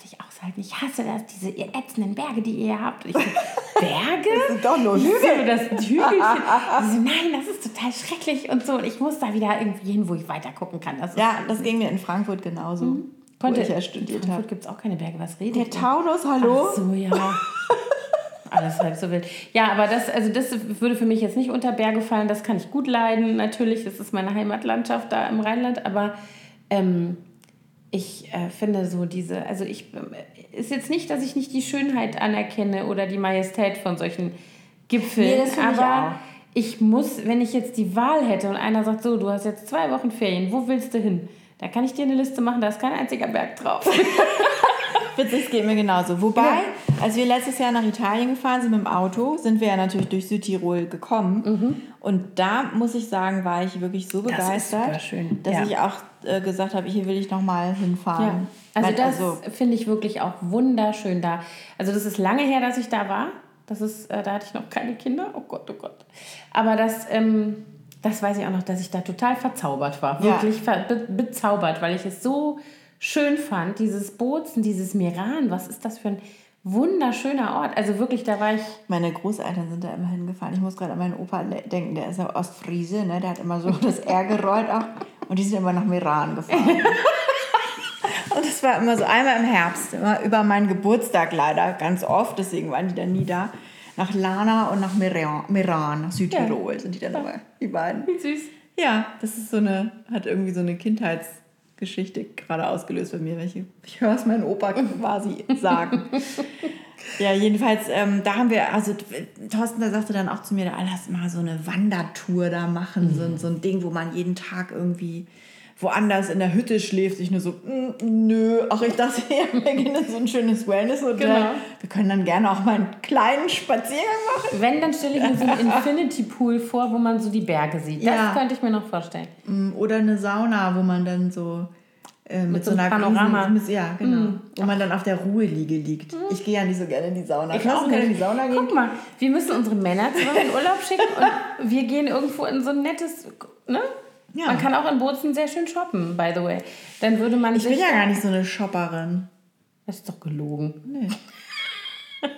S1: Ich hasse das, diese ätzenden Berge, die ihr habt. ich so, Berge? Das sind doch nur Hügel. Das Hügelchen. so, nein, das ist total schrecklich und so. Und ich muss da wieder irgendwie hin, wo ich weiter gucken kann.
S2: Das ja, das ging mir in Frankfurt genauso. Mhm.
S1: Konnte, ich ja studiert in Frankfurt gibt es auch keine Berge. Was redet
S2: Der Taunus, hallo?
S1: Ach so, ja. Alles halb so wild. Ja, aber das, also das würde für mich jetzt nicht unter Berge fallen. Das kann ich gut leiden. Natürlich, das ist meine Heimatlandschaft da im Rheinland. Aber ähm, ich äh, finde so diese, also ich, ist jetzt nicht, dass ich nicht die Schönheit anerkenne oder die Majestät von solchen Gipfeln, nee, aber ich, ich muss, wenn ich jetzt die Wahl hätte und einer sagt, so, du hast jetzt zwei Wochen Ferien, wo willst du hin? Da kann ich dir eine Liste machen, da ist kein einziger Berg drauf.
S2: Witzig, es geht mir genauso. Wobei, ja. als wir letztes Jahr nach Italien gefahren sind mit dem Auto, sind wir ja natürlich durch Südtirol gekommen. Mhm. Und da muss ich sagen, war ich wirklich so begeistert, das dass ja. ich auch äh, gesagt habe, hier will ich nochmal hinfahren. Ja.
S1: Also das also, finde ich wirklich auch wunderschön da. Also das ist lange her, dass ich da war. Das ist, äh, da hatte ich noch keine Kinder. Oh Gott, oh Gott. Aber das, ähm, das weiß ich auch noch, dass ich da total verzaubert war. Wirklich be bezaubert, weil ich es so schön fand, dieses Bozen, dieses Miran, was ist das für ein wunderschöner Ort. Also wirklich, da war ich.
S2: Meine Großeltern sind da immer hingefahren. Ich muss gerade an meinen Opa denken, der ist ja Ostfriese, ne? der hat immer so das R gerollt auch. Und die sind immer nach Miran gefahren. und das war immer so einmal im Herbst, immer über meinen Geburtstag leider, ganz oft, deswegen waren die dann nie da. Nach Lana und nach Meran, Meran nach Südtirol ja. sind die dann immer, die beiden.
S1: Wie süß.
S2: Ja, das ist so eine, hat irgendwie so eine Kindheits- Geschichte gerade ausgelöst bei mir. Welche, ich höre es meinen Opa quasi sagen. ja, jedenfalls, ähm, da haben wir, also Thorsten, der sagte dann auch zu mir, da lass mal so eine Wandertour da machen, mhm. so, so ein Ding, wo man jeden Tag irgendwie woanders in der Hütte schläft. Ich nur so, mm, nö, ach, ich dachte, ja, wir gehen in so ein schönes Wellness-Hotel. Genau. Wir können dann gerne auch mal einen kleinen Spaziergang machen.
S1: Wenn, dann stelle ich mir so einen Infinity-Pool vor, wo man so die Berge sieht. Das ja. könnte ich mir noch vorstellen.
S2: Mm, oder eine Sauna, wo man dann so äh, mit,
S1: mit, so einer Panorama.
S2: Riesen, ja, genau. Mm. Wo man dann auf der Ruheliege liegt. Mm. Ich gehe ja nicht so gerne in die Sauna.
S1: Ich auch gerne in die Sauna gehen. Guck mal, wir müssen unsere Männer zusammen in Urlaub schicken und wir gehen irgendwo in so ein nettes, ne? Ja. Man kann auch in Bozen sehr schön shoppen, by the way. Dann würde man
S2: Ich bin ja gar nicht so eine Shopperin.
S1: Das ist doch gelogen. Nee.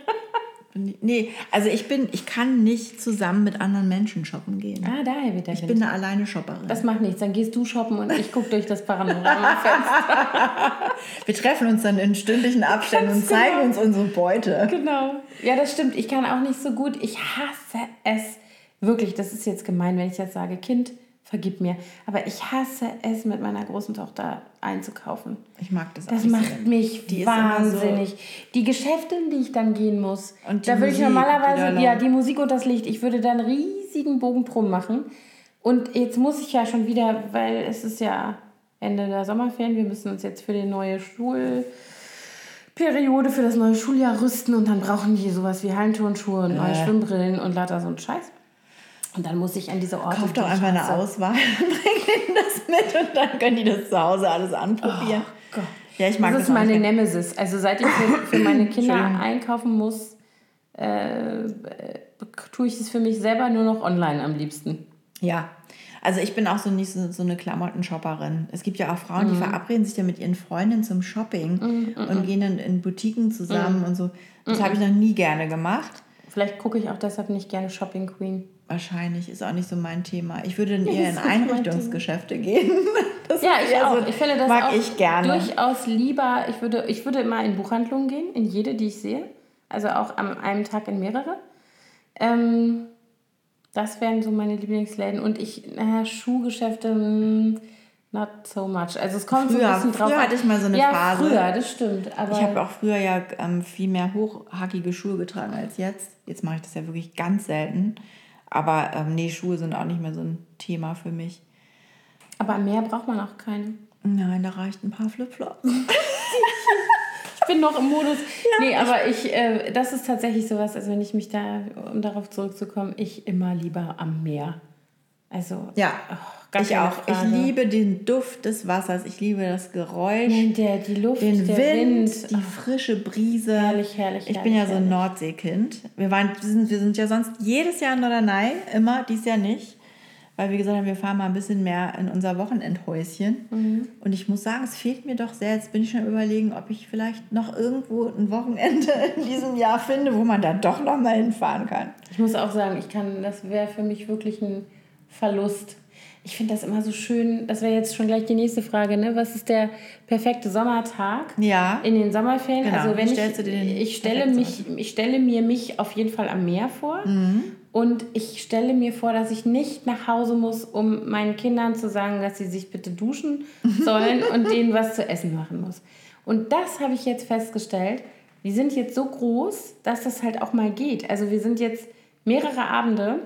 S2: Nee, also ich bin, ich kann nicht zusammen mit anderen Menschen shoppen gehen.
S1: Ah, daher wird der
S2: Ich bin eine alleine Shopperin.
S1: Das macht nichts. Dann gehst du shoppen und ich gucke durch das Panoramafenster.
S2: Wir treffen uns dann in stündlichen Abständen und zeigen genau. uns unsere Beute.
S1: Genau. Ja, das stimmt. Ich kann auch nicht so gut. Ich hasse es. Wirklich, das ist jetzt gemein, wenn ich jetzt sage, Kind, vergib mir. Aber ich hasse es, mit meiner großen Tochter einzukaufen.
S2: Ich mag das auch.
S1: Das macht mich die wahnsinnig. So die Geschäfte, in die ich dann gehen muss. Und da würde ich normalerweise, die ja, die Musik und das Licht, ich würde dann einen riesigen Bogen drum machen. Und jetzt muss ich ja schon wieder, weil es ist ja Ende der Sommerferien, wir müssen uns jetzt für die neue Schulperiode, für das neue Schuljahr rüsten und dann brauchen die sowas wie Hallenturnschuhe und neue äh. Schwimmbrillen und lauter so ein Scheiß. Und dann muss ich an diese Orte.
S2: Kauf doch einfach eine Auswahl und bring ihnen das mit und dann können die das zu Hause alles anprobieren. Oh Gott.
S1: Ja, ich mag das. ist das meine Nemesis. Also seit ich für, für meine Kinder einkaufen muss, äh, tue ich es für mich selber nur noch online am liebsten.
S2: Ja, also ich bin auch so nicht so, so eine Klamottenshopperin. Es gibt ja auch Frauen, die mhm. verabreden sich ja mit ihren Freundinnen zum Shopping mhm, und mhm. gehen dann in Boutiquen zusammen mhm. und so. Das habe ich noch nie gerne gemacht.
S1: Vielleicht gucke ich auch deshalb nicht gerne Shopping Queen.
S2: Wahrscheinlich ist auch nicht so mein Thema. Ich würde dann eher in Einrichtungsgeschäfte gehen.
S1: Das ja, ich auch. So, ich finde das mag auch ich gerne. durchaus lieber. Ich würde, ich würde immer in Buchhandlungen gehen, in jede, die ich sehe. Also auch an einem Tag in mehrere. Ähm, das wären so meine Lieblingsläden. Und ich, naja, Schuhgeschäfte, hm, not so much. Also es kommt früher, so ein bisschen drauf. Früher hatte ich mal so eine ja, Phase. früher, das stimmt.
S2: Aber ich habe auch früher ja ähm, viel mehr hochhackige Schuhe getragen als jetzt. Jetzt mache ich das ja wirklich ganz selten. Aber ähm, nee, Schuhe sind auch nicht mehr so ein Thema für mich.
S1: Aber mehr braucht man auch keine.
S2: Nein, da reicht ein paar Flipflops.
S1: ich bin noch im Modus. Ja. Nee, aber ich, äh, das ist tatsächlich sowas, also wenn ich mich da, um darauf zurückzukommen, ich immer lieber am Meer. Also.
S2: Ja. Oh, ich auch. Frage. Ich liebe den Duft des Wassers. Ich liebe das Geräusch. Nein, der, die Luft, den Wind, Wind. die frische Brise. Herrlich, herrlich. Ich herrlich, bin ja so ein Nordseekind. Wir, waren, wir, sind, wir sind ja sonst jedes Jahr in Norderney, immer, dies Jahr nicht. Weil wir gesagt haben, wir fahren mal ein bisschen mehr in unser Wochenendhäuschen. Mhm. Und ich muss sagen, es fehlt mir doch sehr. Jetzt bin ich schon überlegen, ob ich vielleicht noch irgendwo ein Wochenende in diesem Jahr finde, wo man da doch noch mal hinfahren kann.
S1: Ich muss auch sagen, ich kann, das wäre für mich wirklich ein Verlust ich finde das immer so schön. Das wäre jetzt schon gleich die nächste Frage, ne? Was ist der perfekte Sommertag? Ja. In den Sommerferien. Genau. Also wenn ich, ich stelle mich, ich stelle mir mich auf jeden Fall am Meer vor. Mhm. Und ich stelle mir vor, dass ich nicht nach Hause muss, um meinen Kindern zu sagen, dass sie sich bitte duschen sollen und denen was zu essen machen muss. Und das habe ich jetzt festgestellt. Wir sind jetzt so groß, dass das halt auch mal geht. Also wir sind jetzt mehrere Abende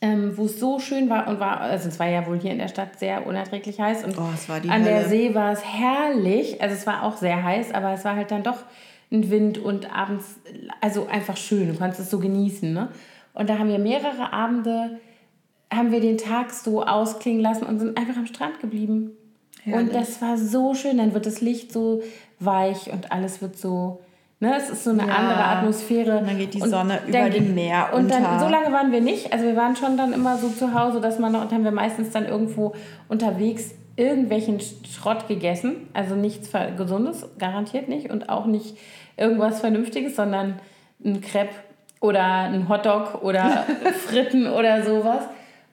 S1: ähm, wo es so schön war und war, also es war ja wohl hier in der Stadt sehr unerträglich heiß und oh, an Hölle. der See war es herrlich. Also es war auch sehr heiß, aber es war halt dann doch ein Wind und abends, also einfach schön, du kannst es so genießen. Ne? Und da haben wir mehrere Abende, haben wir den Tag so ausklingen lassen und sind einfach am Strand geblieben. Herrlich. Und das war so schön, dann wird das Licht so weich und alles wird so Ne, es ist so eine ja. andere Atmosphäre. Und dann geht die Sonne und über dem Meer und unter. Und dann, so lange waren wir nicht. Also wir waren schon dann immer so zu Hause, dass man noch, und haben wir meistens dann irgendwo unterwegs irgendwelchen Schrott gegessen. Also nichts Gesundes, garantiert nicht. Und auch nicht irgendwas Vernünftiges, sondern ein Crepe oder ein Hotdog oder Fritten oder sowas.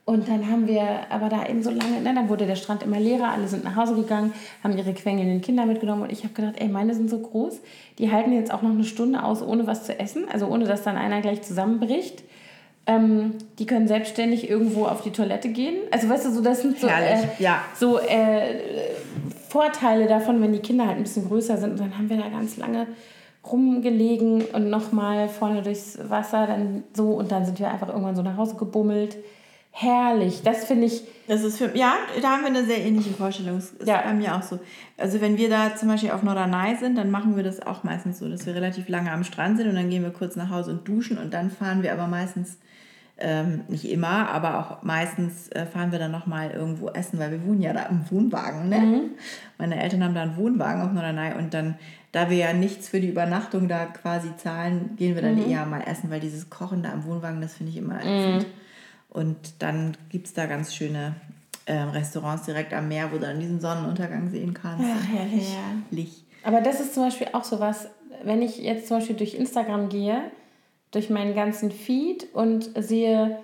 S1: Und dann haben wir aber da eben so lange, ne, dann wurde der Strand immer leerer, alle sind nach Hause gegangen, haben ihre quengelnden Kinder mitgenommen und ich habe gedacht, ey, meine sind so groß, die halten jetzt auch noch eine Stunde aus, ohne was zu essen, also ohne dass dann einer gleich zusammenbricht. Ähm, die können selbstständig irgendwo auf die Toilette gehen. Also weißt du, so das sind so, äh, ja. so äh, Vorteile davon, wenn die Kinder halt ein bisschen größer sind. Und dann haben wir da ganz lange rumgelegen und nochmal vorne durchs Wasser, dann so und dann sind wir einfach irgendwann so nach Hause gebummelt herrlich. Das finde ich.
S2: Das ist für, ja, da haben wir eine sehr ähnliche Vorstellung. Das ist ja. bei mir auch so. Also wenn wir da zum Beispiel auf Norderney sind, dann machen wir das auch meistens so, dass wir relativ lange am Strand sind und dann gehen wir kurz nach Hause und duschen und dann fahren wir aber meistens, ähm, nicht immer, aber auch meistens äh, fahren wir dann nochmal irgendwo essen, weil wir wohnen ja da im Wohnwagen. Ne? Mhm. Meine Eltern haben da einen Wohnwagen auf Norderney und dann, da wir ja nichts für die Übernachtung da quasi zahlen, gehen wir dann mhm. eher mal essen, weil dieses Kochen da im Wohnwagen, das finde ich immer ätzend. Mhm. Und dann gibt es da ganz schöne äh, Restaurants direkt am Meer, wo du dann diesen Sonnenuntergang sehen kannst. Ja, herrlich.
S1: herrlich. Aber das ist zum Beispiel auch so was, wenn ich jetzt zum Beispiel durch Instagram gehe, durch meinen ganzen Feed und sehe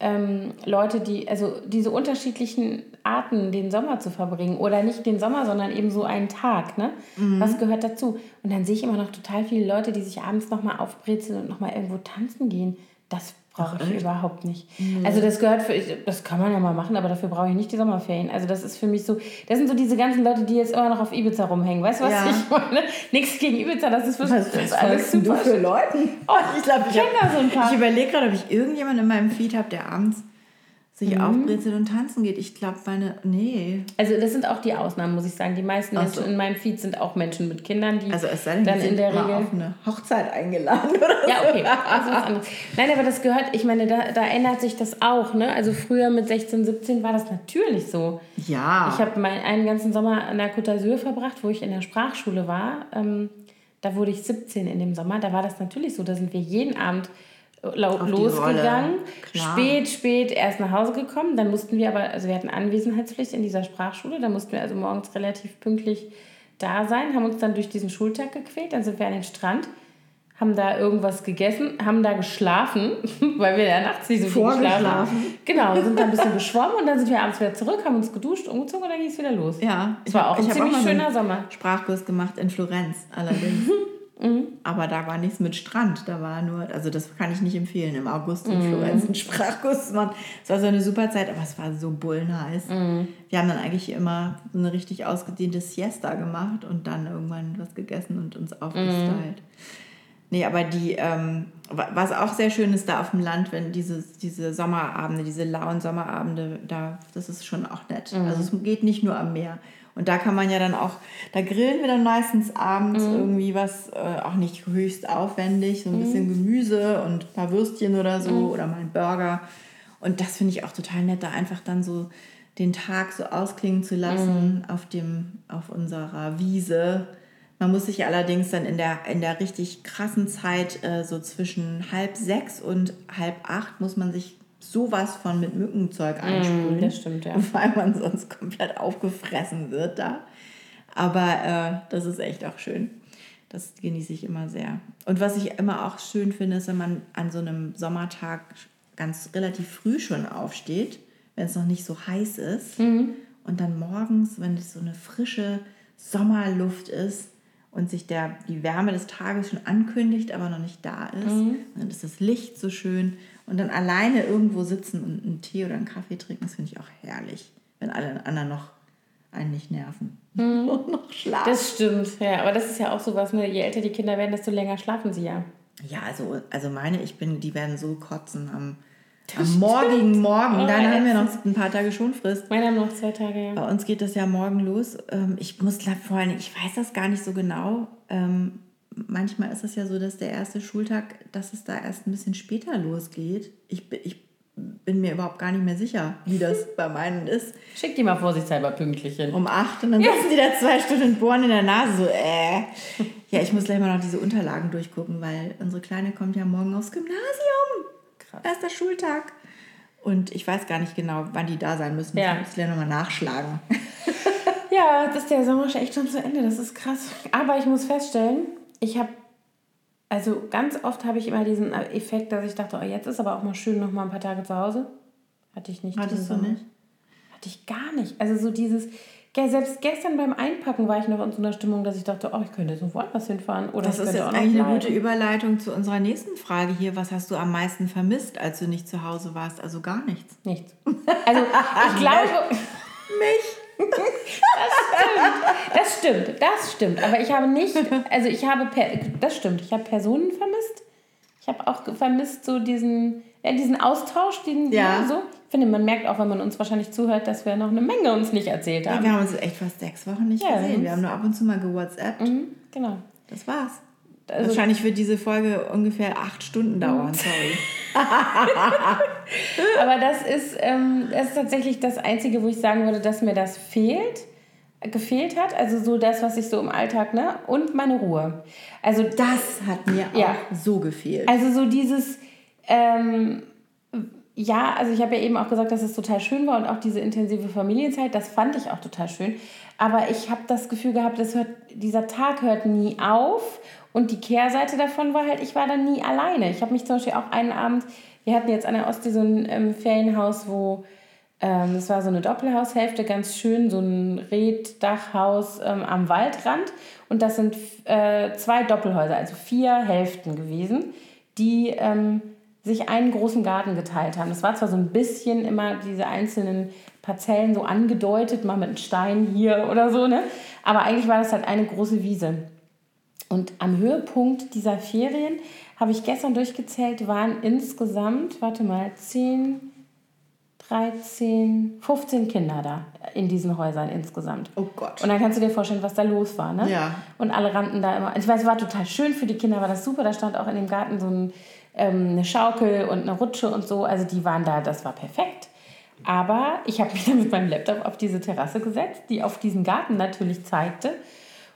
S1: ähm, Leute, die, also diese unterschiedlichen Arten, den Sommer zu verbringen. Oder nicht den Sommer, sondern eben so einen Tag. Ne? Mhm. Was gehört dazu? Und dann sehe ich immer noch total viele Leute, die sich abends nochmal aufbrezeln und nochmal irgendwo tanzen gehen. Das brauche ich überhaupt nicht. Mhm. Also das gehört für, das kann man ja mal machen, aber dafür brauche ich nicht die Sommerferien. Also das ist für mich so, das sind so diese ganzen Leute, die jetzt immer noch auf Ibiza rumhängen. Weißt du, was ja. ich meine? Nichts gegen Ibiza, das ist für was, das
S2: ist alles super. Du für Leuten? Oh, ich glaube, ich, ich, so ein paar. ich überlege gerade, ob ich irgendjemanden in meinem Feed habe, der abends sich mhm. aufbrezeln und tanzen geht. Ich glaube, meine. Nee.
S1: Also, das sind auch die Ausnahmen, muss ich sagen. Die meisten Menschen so. in meinem Feed sind auch Menschen mit Kindern, die also es sei denn, dann
S2: in der Regel. auf eine Hochzeit eingeladen oder Ja, okay.
S1: Also was anderes. Nein, aber das gehört, ich meine, da, da ändert sich das auch. Ne? Also, früher mit 16, 17 war das natürlich so. Ja. Ich habe einen ganzen Sommer an der Côte d'Azur verbracht, wo ich in der Sprachschule war. Ähm, da wurde ich 17 in dem Sommer. Da war das natürlich so. Da sind wir jeden Abend losgegangen. Spät, spät erst nach Hause gekommen. Dann mussten wir aber, also wir hatten Anwesenheitspflicht in dieser Sprachschule. Da mussten wir also morgens relativ pünktlich da sein, haben uns dann durch diesen Schultag gequält. Dann sind wir an den Strand, haben da irgendwas gegessen, haben da geschlafen, weil wir ja nachts nicht so viel geschlafen haben. Genau, sind dann ein bisschen geschwommen und dann sind wir abends wieder zurück, haben uns geduscht, umgezogen und dann ging es wieder los. Ja, es war auch
S2: ein ziemlich auch schöner Sommer. Sprachkurs gemacht in Florenz allerdings. Mhm. Aber da war nichts mit Strand, da war nur, also das kann ich nicht empfehlen, im August in mhm. Florenz einen Sprachkurs zu machen. Es war so eine super Zeit, aber es war so bullenheiß. Mhm. Wir haben dann eigentlich immer eine richtig ausgedehnte Siesta gemacht und dann irgendwann was gegessen und uns aufgestylt. Mhm. Nee, aber die, ähm, was auch sehr schön ist da auf dem Land, wenn diese, diese Sommerabende, diese lauen Sommerabende, da, das ist schon auch nett. Mhm. Also es geht nicht nur am Meer. Und da kann man ja dann auch, da grillen wir dann meistens abends mhm. irgendwie was, äh, auch nicht höchst aufwendig, so ein mhm. bisschen Gemüse und ein paar Würstchen oder so mhm. oder mal ein Burger. Und das finde ich auch total nett, da einfach dann so den Tag so ausklingen zu lassen mhm. auf, dem, auf unserer Wiese. Man muss sich allerdings dann in der, in der richtig krassen Zeit, äh, so zwischen halb sechs und halb acht, muss man sich sowas von mit Mückenzeug mm, einsprühen. Mm, das stimmt, ja. Weil man sonst komplett aufgefressen wird da. Aber äh, das ist echt auch schön. Das genieße ich immer sehr. Und was ich immer auch schön finde, ist, wenn man an so einem Sommertag ganz relativ früh schon aufsteht, wenn es noch nicht so heiß ist. Mhm. Und dann morgens, wenn es so eine frische Sommerluft ist und sich der, die Wärme des Tages schon ankündigt, aber noch nicht da ist, mhm. dann ist das Licht so schön und dann alleine irgendwo sitzen und einen Tee oder einen Kaffee trinken, das finde ich auch herrlich, wenn alle anderen noch einen nicht nerven. Mhm.
S1: Und noch schlafen. Das stimmt, ja. Aber das ist ja auch so was, ne? je älter die Kinder werden, desto länger schlafen sie ja.
S2: Ja, also, also meine, ich bin, die werden so kotzen am, am morgigen Morgen. Oh, Dann haben wir noch ein paar Tage Schonfrist.
S1: Meine haben noch zwei Tage, ja.
S2: Bei uns geht das ja morgen los. Ähm, ich muss vor allem, ich weiß das gar nicht so genau. Manchmal ist es ja so, dass der erste Schultag, dass es da erst ein bisschen später losgeht. Ich, ich bin mir überhaupt gar nicht mehr sicher, wie das bei meinen ist.
S1: Schick die mal vorsichtshalber pünktlich hin.
S2: Um acht und dann ja. sitzen die da zwei Stunden bohren in der Nase so, äh. Ja, ich muss gleich mal noch diese Unterlagen durchgucken, weil unsere Kleine kommt ja morgen aufs Gymnasium. Krass. Erster Schultag. Und ich weiß gar nicht genau, wann die da sein müssen. Ja. Ich muss gleich nochmal nachschlagen.
S1: ja, das ist der Sommer schon echt schon zu Ende. Das ist krass. Aber ich muss feststellen, ich habe, also ganz oft habe ich immer diesen Effekt, dass ich dachte, oh, jetzt ist aber auch mal schön noch mal ein paar Tage zu Hause. Hatte ich nicht. Hattest du nicht? Hatte ich gar nicht. Also so dieses, selbst gestern beim Einpacken war ich noch in so einer Stimmung, dass ich dachte, oh, ich könnte so woanders hinfahren. Oder
S2: das ist jetzt eigentlich eine gute Überleitung zu unserer nächsten Frage hier. Was hast du am meisten vermisst, als du nicht zu Hause warst? Also gar nichts. Nichts. Also ich glaube...
S1: Mich. Das stimmt. Das stimmt, das stimmt. Aber ich habe nicht, also ich habe, das stimmt, ich habe Personen vermisst. Ich habe auch vermisst so diesen, ja, diesen Austausch, den ja. so. Ich finde, man merkt auch, wenn man uns wahrscheinlich zuhört, dass wir noch eine Menge uns nicht erzählt haben.
S2: Ja, wir haben uns echt fast sechs Wochen nicht gesehen. Wir haben nur ab und zu mal gewhatsappt. Mhm, genau. Das war's. Also, Wahrscheinlich wird diese Folge ungefähr acht Stunden dauern, sorry.
S1: Aber das ist, ähm, das ist tatsächlich das Einzige, wo ich sagen würde, dass mir das fehlt, gefehlt hat. Also so das, was ich so im Alltag, ne? Und meine Ruhe. Also
S2: das hat mir auch ja. so gefehlt.
S1: Also so dieses, ähm, ja, also ich habe ja eben auch gesagt, dass es total schön war und auch diese intensive Familienzeit, das fand ich auch total schön. Aber ich habe das Gefühl gehabt, das hört, dieser Tag hört nie auf. Und die Kehrseite davon war halt, ich war dann nie alleine. Ich habe mich zum Beispiel auch einen Abend, wir hatten jetzt an der Ostsee so ein ähm, Ferienhaus, wo ähm, es war so eine Doppelhaushälfte, ganz schön, so ein Reddachhaus ähm, am Waldrand. Und das sind äh, zwei Doppelhäuser, also vier Hälften gewesen, die ähm, sich einen großen Garten geteilt haben. Das war zwar so ein bisschen immer diese einzelnen Parzellen so angedeutet, mal mit einem Stein hier oder so, ne? Aber eigentlich war das halt eine große Wiese. Und am Höhepunkt dieser Ferien habe ich gestern durchgezählt, waren insgesamt, warte mal, 10, 13, 15 Kinder da in diesen Häusern insgesamt.
S2: Oh Gott.
S1: Und dann kannst du dir vorstellen, was da los war, ne?
S2: Ja.
S1: Und alle rannten da immer. Ich weiß, es war total schön für die Kinder, war das super. Da stand auch in dem Garten so ein ähm, eine Schaukel und eine Rutsche und so. Also die waren da, das war perfekt. Aber ich habe mich dann mit meinem Laptop auf diese Terrasse gesetzt, die auf diesen Garten natürlich zeigte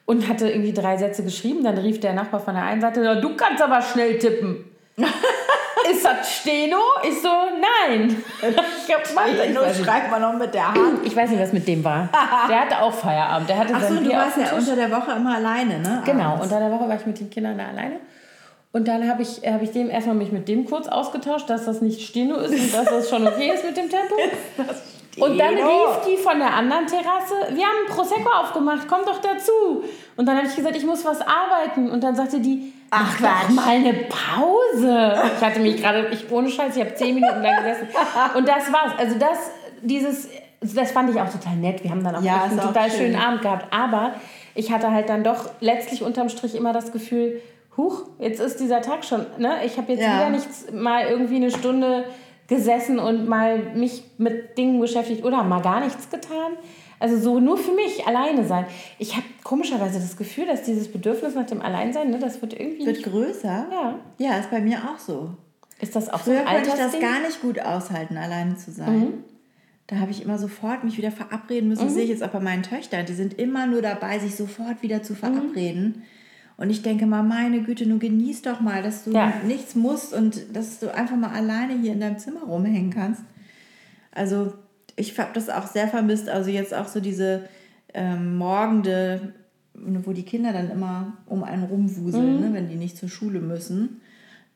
S1: und hatte irgendwie drei Sätze geschrieben. Dann rief der Nachbar von der einen Seite, du kannst aber schnell tippen. ist das Steno? Ich so, nein.
S2: Ich hab Mann, Steno schreibt man noch mit der Hand.
S1: Ich weiß nicht, was mit dem war. Der hatte auch Feierabend. Der hatte
S2: Ach so, du warst ja unter der Woche immer alleine, ne?
S1: Genau, Abends. unter der Woche war ich mit den Kindern da alleine. Und dann habe ich, hab ich dem erstmal mich mit dem kurz ausgetauscht, dass das nicht Steno ist und dass das schon okay ist mit dem Tempo. Und dann rief die von der anderen Terrasse, wir haben Prosecco aufgemacht, komm doch dazu. Und dann habe ich gesagt, ich muss was arbeiten. Und dann sagte die, ach, mach doch mal eine Pause. Ich hatte mich gerade, ich ohne Scheiß, ich habe zehn Minuten da gesessen. Und das war's. Also das, dieses, das fand ich auch total nett. Wir haben dann auch ja, einen total schön. schönen Abend gehabt. Aber ich hatte halt dann doch letztlich unterm Strich immer das Gefühl, huch, jetzt ist dieser Tag schon, ne? Ich habe jetzt ja. wieder nichts mal irgendwie eine Stunde gesessen und mal mich mit Dingen beschäftigt oder mal gar nichts getan. Also so nur für mich alleine sein. Ich habe komischerweise das Gefühl, dass dieses Bedürfnis nach dem Alleinsein, ne, das wird irgendwie
S2: wird größer.
S1: Ja.
S2: Ja, ist bei mir auch so.
S1: Ist das auch
S2: Früher so ein konnte ich das gar nicht gut aushalten, alleine zu sein. Mhm. Da habe ich immer sofort mich wieder verabreden müssen. Mhm. Das sehe ich jetzt auch bei meinen Töchtern. Die sind immer nur dabei, sich sofort wieder zu verabreden. Mhm. Und ich denke mal, meine Güte, nun genieß doch mal, dass du ja. nichts musst und dass du einfach mal alleine hier in deinem Zimmer rumhängen kannst. Also ich habe das auch sehr vermisst. Also jetzt auch so diese ähm, Morgende, wo die Kinder dann immer um einen rumwuseln, mhm. ne, wenn die nicht zur Schule müssen.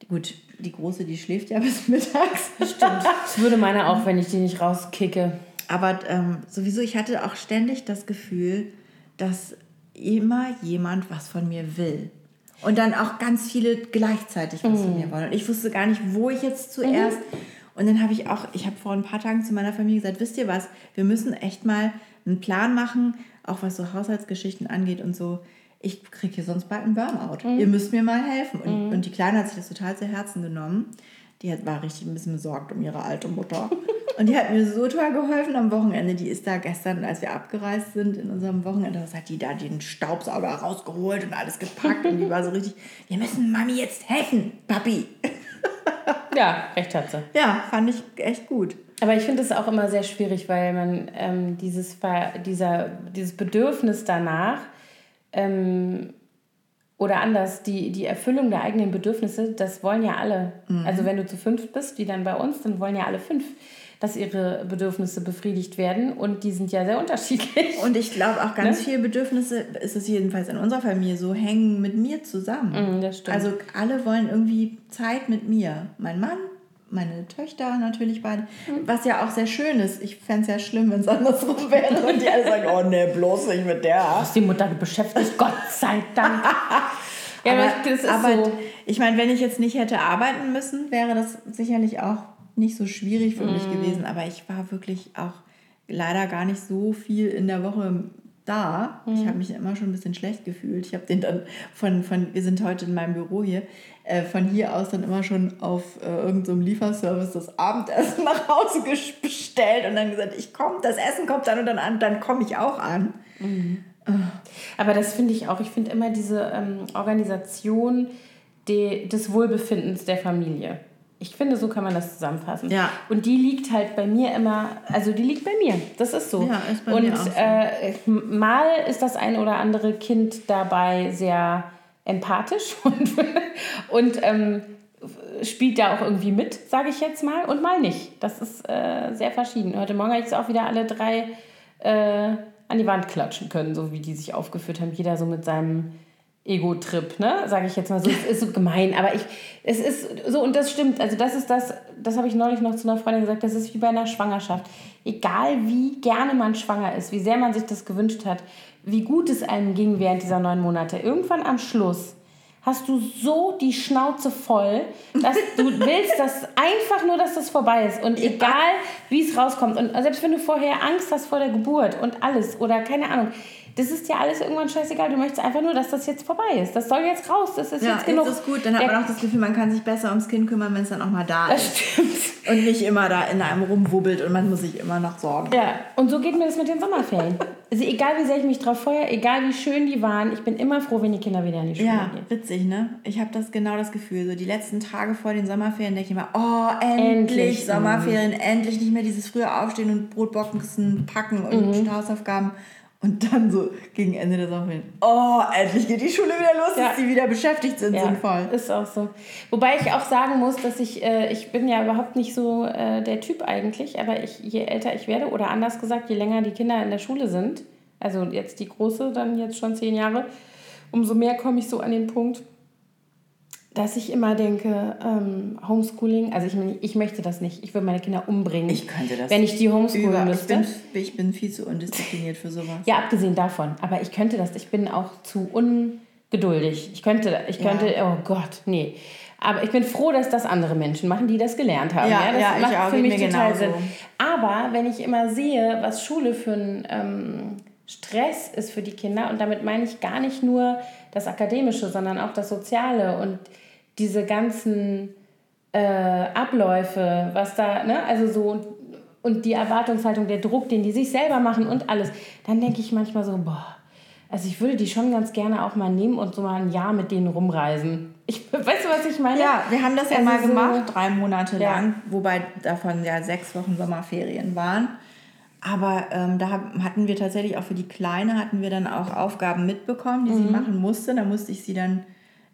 S2: Gut, die Große, die schläft ja bis mittags.
S1: Stimmt. Das würde meine auch, wenn ich die nicht rauskicke.
S2: Aber ähm, sowieso, ich hatte auch ständig das Gefühl, dass immer jemand was von mir will. Und dann auch ganz viele gleichzeitig was mhm. von mir wollen. Und ich wusste gar nicht, wo ich jetzt zuerst. Mhm. Und dann habe ich auch, ich habe vor ein paar Tagen zu meiner Familie gesagt, wisst ihr was, wir müssen echt mal einen Plan machen, auch was so Haushaltsgeschichten angeht und so. Ich kriege hier sonst bald einen Burnout. Mhm. Ihr müsst mir mal helfen. Und, mhm. und die Kleine hat sich das total zu Herzen genommen. Die war richtig ein bisschen besorgt um ihre alte Mutter. Und die hat mir so toll geholfen am Wochenende. Die ist da gestern, als wir abgereist sind in unserem Wochenende, hat die da den Staubsauger rausgeholt und alles gepackt. und die war so richtig, wir müssen Mami jetzt helfen, Papi.
S1: ja, recht hat sie.
S2: Ja, fand ich echt gut.
S1: Aber ich finde es auch immer sehr schwierig, weil man ähm, dieses, dieser, dieses Bedürfnis danach ähm, oder anders, die, die Erfüllung der eigenen Bedürfnisse, das wollen ja alle. Mhm. Also wenn du zu fünf bist, wie dann bei uns, dann wollen ja alle fünf dass ihre Bedürfnisse befriedigt werden und die sind ja sehr unterschiedlich.
S2: Und ich glaube auch ganz ne? viele Bedürfnisse, ist es jedenfalls in unserer Familie so, hängen mit mir zusammen.
S1: Mm, das stimmt.
S2: Also alle wollen irgendwie Zeit mit mir. Mein Mann, meine Töchter natürlich beide. Mhm. Was ja auch sehr schön ist. Ich fände es ja schlimm, wenn es andersrum wäre und die alle sagen, oh nee, bloß nicht mit der.
S1: Du hast die Mutter beschäftigt, Gott sei Dank.
S2: ja, aber, das ist aber so. ich meine, wenn ich jetzt nicht hätte arbeiten müssen, wäre das sicherlich auch nicht so schwierig für mm. mich gewesen, aber ich war wirklich auch leider gar nicht so viel in der Woche da. Mm. Ich habe mich immer schon ein bisschen schlecht gefühlt. Ich habe den dann von, von, wir sind heute in meinem Büro hier, äh, von hier aus dann immer schon auf äh, irgendeinem so Lieferservice das Abendessen nach Hause bestellt und dann gesagt, ich komme, das Essen kommt dann und dann an, dann komme ich auch an.
S1: Mm. Aber das finde ich auch, ich finde immer diese ähm, Organisation de, des Wohlbefindens der Familie. Ich finde, so kann man das zusammenfassen.
S2: Ja.
S1: Und die liegt halt bei mir immer, also die liegt bei mir. Das ist so.
S2: Ja, ist bei
S1: und
S2: mir auch so.
S1: Äh, mal ist das ein oder andere Kind dabei sehr empathisch und, und ähm, spielt da auch irgendwie mit, sage ich jetzt mal, und mal nicht. Das ist äh, sehr verschieden. Heute Morgen habe ich es auch wieder alle drei äh, an die Wand klatschen können, so wie die sich aufgeführt haben. Jeder so mit seinem Ego-Trip, ne? Sage ich jetzt mal so. Es ist so gemein, aber ich, es ist so, und das stimmt. Also, das ist das, das habe ich neulich noch zu einer Freundin gesagt, das ist wie bei einer Schwangerschaft. Egal wie gerne man schwanger ist, wie sehr man sich das gewünscht hat, wie gut es einem ging während dieser neun Monate, irgendwann am Schluss hast du so die Schnauze voll, dass du willst, dass einfach nur, dass das vorbei ist. Und egal, wie es rauskommt. Und selbst wenn du vorher Angst hast vor der Geburt und alles oder keine Ahnung, das ist ja alles irgendwann scheißegal. Du möchtest einfach nur, dass das jetzt vorbei ist. Das soll jetzt raus. Das ist ja, jetzt genug.
S2: Das ist gut. Dann hat man auch das Gefühl, man kann sich besser ums Kind kümmern, wenn es dann auch mal da das ist. Stimmt. Und nicht immer da in einem rumwubbelt und man muss sich immer noch sorgen.
S1: Ja, und so geht mir das mit den Sommerferien. also egal, wie sehr ich mich drauf freue, egal wie schön die waren, ich bin immer froh, wenn die Kinder wieder in die Schule
S2: ja, gehen. Ja, witzig, ne? Ich habe das genau das Gefühl. So die letzten Tage vor den Sommerferien denke ich immer, oh, endlich, endlich Sommerferien, endlich nicht mehr dieses frühe Aufstehen und Brotboxen packen und mhm. Hausaufgaben. Und dann so gegen Ende der Sommer, oh, endlich geht die Schule wieder los, ja. dass sie wieder beschäftigt sind, ja, sinnvoll.
S1: Ist auch so. Wobei ich auch sagen muss, dass ich, äh, ich bin ja überhaupt nicht so äh, der Typ eigentlich, aber ich, je älter ich werde, oder anders gesagt, je länger die Kinder in der Schule sind, also jetzt die große, dann jetzt schon zehn Jahre, umso mehr komme ich so an den Punkt, dass ich immer denke, ähm, Homeschooling, also ich, ich möchte das nicht. Ich würde meine Kinder umbringen. Ich könnte das. Wenn ich die homeschoolen über,
S2: müsste. Ich bin, ich bin viel zu undiszipliniert für sowas.
S1: Ja, abgesehen davon. Aber ich könnte das. Ich bin auch zu ungeduldig. Ich könnte, ich könnte, ja. oh Gott, nee. Aber ich bin froh, dass das andere Menschen machen, die das gelernt haben. Ja, ja das ja, macht ich auch, für mich total Sinn. Aber wenn ich immer sehe, was Schule für ein ähm, Stress ist für die Kinder, und damit meine ich gar nicht nur das Akademische, sondern auch das Soziale und diese ganzen äh, Abläufe, was da, ne, also so, und die Erwartungshaltung, der Druck, den die sich selber machen und alles, dann denke ich manchmal so, boah, also ich würde die schon ganz gerne auch mal nehmen und so mal ein Jahr mit denen rumreisen. Ich, weißt du, was ich meine?
S2: Ja, wir haben das ja also mal gemacht, so, drei Monate ja. lang, wobei davon ja sechs Wochen Sommerferien waren. Aber ähm, da hatten wir tatsächlich auch für die Kleine hatten wir dann auch Aufgaben mitbekommen, die mhm. sie machen musste. Da musste ich sie dann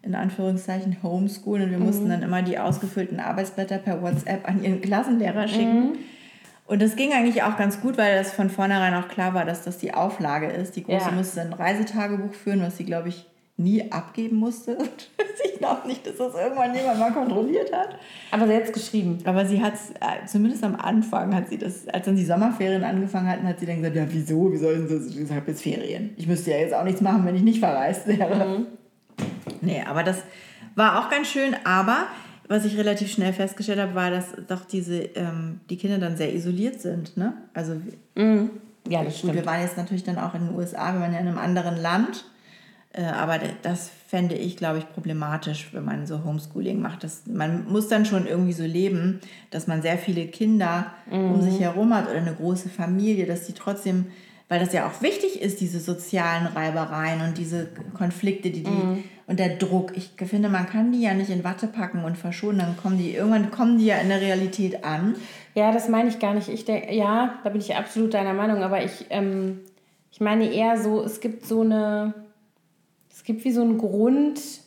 S2: in Anführungszeichen homeschoolen und wir mhm. mussten dann immer die ausgefüllten Arbeitsblätter per WhatsApp an ihren Klassenlehrer schicken. Mhm. Und das ging eigentlich auch ganz gut, weil das von vornherein auch klar war, dass das die Auflage ist. Die Große ja. musste ein Reisetagebuch führen, was sie, glaube ich, nie abgeben musste. ich glaube nicht, dass das irgendwann jemand mal kontrolliert hat.
S1: Aber sie hat es geschrieben.
S2: Aber sie hat es, äh, zumindest am Anfang hat sie das, als dann die Sommerferien angefangen hatten, hat sie dann gesagt, ja wieso, wie soll das? Ich habe jetzt Ferien. Ich müsste ja jetzt auch nichts machen, wenn ich nicht verreist wäre. Mhm. Nee, aber das war auch ganz schön. Aber was ich relativ schnell festgestellt habe, war, dass doch diese, ähm, die Kinder dann sehr isoliert sind. Ne? Also, mhm. ja, das gut, stimmt. wir waren jetzt natürlich dann auch in den USA, wir waren ja in einem anderen Land. Äh, aber das fände ich, glaube ich, problematisch, wenn man so Homeschooling macht. Das, man muss dann schon irgendwie so leben, dass man sehr viele Kinder mhm. um sich herum hat oder eine große Familie, dass die trotzdem weil das ja auch wichtig ist, diese sozialen Reibereien und diese Konflikte, die die mhm. Und der Druck. Ich finde, man kann die ja nicht in Watte packen und verschonen, dann kommen die irgendwann kommen die ja in der Realität an.
S1: Ja, das meine ich gar nicht. Ich denke, ja, da bin ich absolut deiner Meinung, aber ich, ähm, ich meine eher so, es gibt so eine, es gibt wie so einen Grundpegel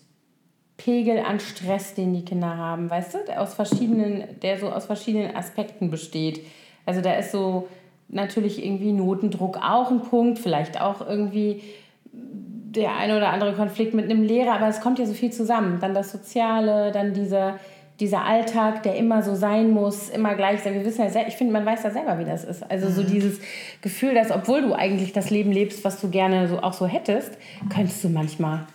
S1: an Stress, den die Kinder haben, weißt du, der aus verschiedenen, der so aus verschiedenen Aspekten besteht. Also da ist so natürlich irgendwie Notendruck auch ein Punkt, vielleicht auch irgendwie der eine oder andere Konflikt mit einem Lehrer, aber es kommt ja so viel zusammen. Dann das Soziale, dann dieser, dieser Alltag, der immer so sein muss, immer gleich sein. Wir wissen ja, ich finde, man weiß ja selber, wie das ist. Also so mhm. dieses Gefühl, dass obwohl du eigentlich das Leben lebst, was du gerne so auch so hättest, könntest du manchmal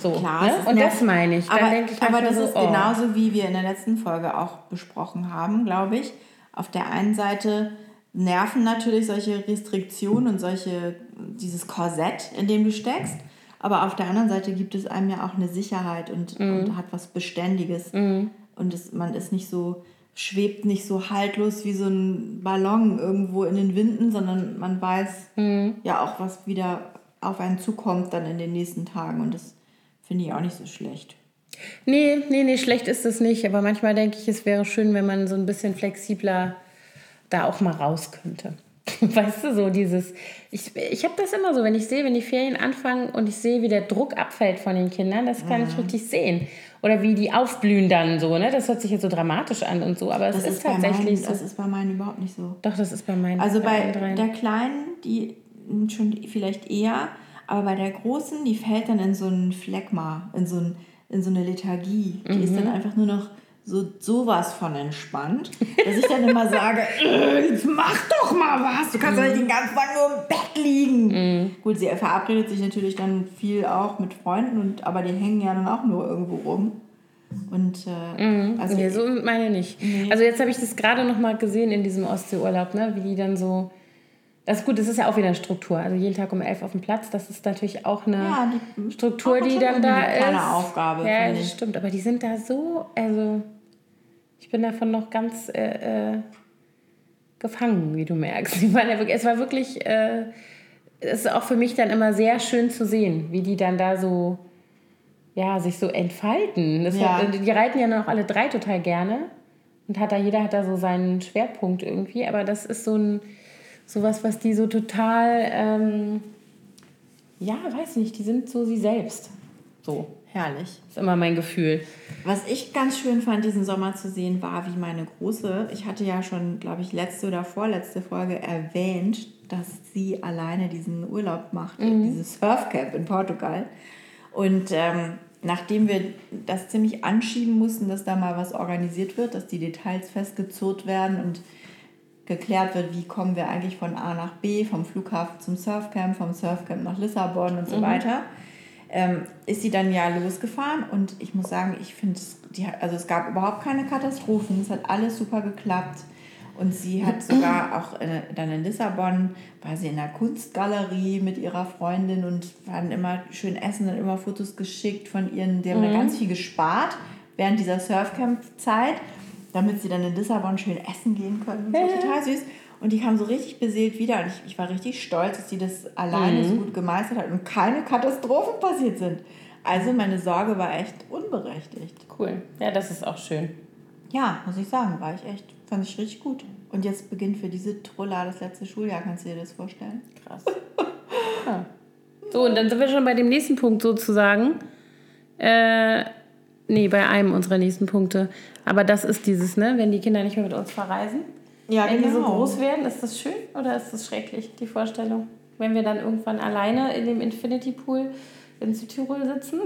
S1: so. Klar, ne? Und das meine ich.
S2: Aber, ich aber das so, ist oh. genauso, wie wir in der letzten Folge auch besprochen haben, glaube ich. Auf der einen Seite nerven natürlich solche Restriktionen und solche, dieses Korsett, in dem du steckst. Aber auf der anderen Seite gibt es einem ja auch eine Sicherheit und, mm. und hat was Beständiges. Mm. Und es, man ist nicht so, schwebt nicht so haltlos wie so ein Ballon irgendwo in den Winden, sondern man weiß mm. ja auch, was wieder auf einen zukommt dann in den nächsten Tagen. Und das finde ich auch nicht so schlecht.
S1: Nee, nee, nee, schlecht ist es nicht. Aber manchmal denke ich, es wäre schön, wenn man so ein bisschen flexibler da auch mal raus könnte. Weißt du, so dieses, ich, ich habe das immer so, wenn ich sehe, wenn die Ferien anfangen und ich sehe, wie der Druck abfällt von den Kindern, das kann mhm. ich richtig sehen. Oder wie die aufblühen dann so, ne? Das hört sich jetzt so dramatisch an und so, aber es ist, ist tatsächlich
S2: meinen,
S1: so.
S2: Das ist bei meinen überhaupt nicht so.
S1: Doch, das ist bei meinen.
S2: Also bei der Kleinen, die schon vielleicht eher, aber bei der Großen, die fällt dann in so ein Phlegma, in so, ein, in so eine Lethargie. Die mhm. ist dann mhm. einfach nur noch so sowas von entspannt, dass ich dann immer sage, äh, jetzt mach doch mal was, du kannst doch nicht den ganzen Tag nur im Bett liegen. Mhm. Gut, sie verabredet sich natürlich dann viel auch mit Freunden, und, aber die hängen ja dann auch nur irgendwo rum. Und äh,
S1: mhm. also nee, so meine nicht. Nee. Also jetzt habe ich das gerade noch mal gesehen in diesem Ostseeurlaub, ne, wie die dann so das ist gut, das ist ja auch wieder eine Struktur. Also jeden Tag um elf auf dem Platz, das ist natürlich auch eine ja, die Struktur, die dann da eine ist. Eine Aufgabe. Ja, das stimmt. Aber die sind da so, also ich bin davon noch ganz äh, äh, gefangen, wie du merkst. Ich meine, es war wirklich, äh, es ist auch für mich dann immer sehr schön zu sehen, wie die dann da so, ja, sich so entfalten. Ja. hat, die reiten ja noch alle drei total gerne und hat da jeder hat da so seinen Schwerpunkt irgendwie. Aber das ist so ein sowas, was die so total, ähm, ja, weiß nicht, die sind so sie selbst. So.
S2: Herrlich.
S1: Ist immer mein Gefühl.
S2: Was ich ganz schön fand, diesen Sommer zu sehen, war, wie meine Große, ich hatte ja schon, glaube ich, letzte oder vorletzte Folge erwähnt, dass sie alleine diesen Urlaub macht, mhm. dieses Surfcamp in Portugal. Und ähm, nachdem wir das ziemlich anschieben mussten, dass da mal was organisiert wird, dass die Details festgezurrt werden und geklärt wird, wie kommen wir eigentlich von A nach B, vom Flughafen zum Surfcamp, vom Surfcamp nach Lissabon und so mhm. weiter, ähm, ist sie dann ja losgefahren und ich muss sagen, ich finde, also es gab überhaupt keine Katastrophen, es hat alles super geklappt und sie hat sogar auch äh, dann in Lissabon, war sie in der Kunstgalerie mit ihrer Freundin und waren immer schön essen und immer Fotos geschickt von ihren, die haben mhm. da ganz viel gespart während dieser Surfcamp-Zeit damit sie dann in Lissabon schön essen gehen können. Und so, total süß. Und die kam so richtig beseelt wieder. Und ich, ich war richtig stolz, dass sie das alleine mhm. so gut gemeistert hat und keine Katastrophen passiert sind. Also meine Sorge war echt unberechtigt.
S1: Cool. Ja, das ist auch schön.
S2: Ja, muss ich sagen, war ich echt, fand ich richtig gut. Und jetzt beginnt für diese Trolla das letzte Schuljahr, kannst du dir das vorstellen? Krass.
S1: ja. So, und dann sind wir schon bei dem nächsten Punkt sozusagen. Äh, Nee, bei einem unserer nächsten Punkte. Aber das ist dieses, ne, wenn die Kinder nicht mehr mit uns verreisen. Ja, wenn genau. die so genau. groß werden, ist das schön oder ist das schrecklich, die Vorstellung? Wenn wir dann irgendwann alleine in dem Infinity Pool in Südtirol sitzen?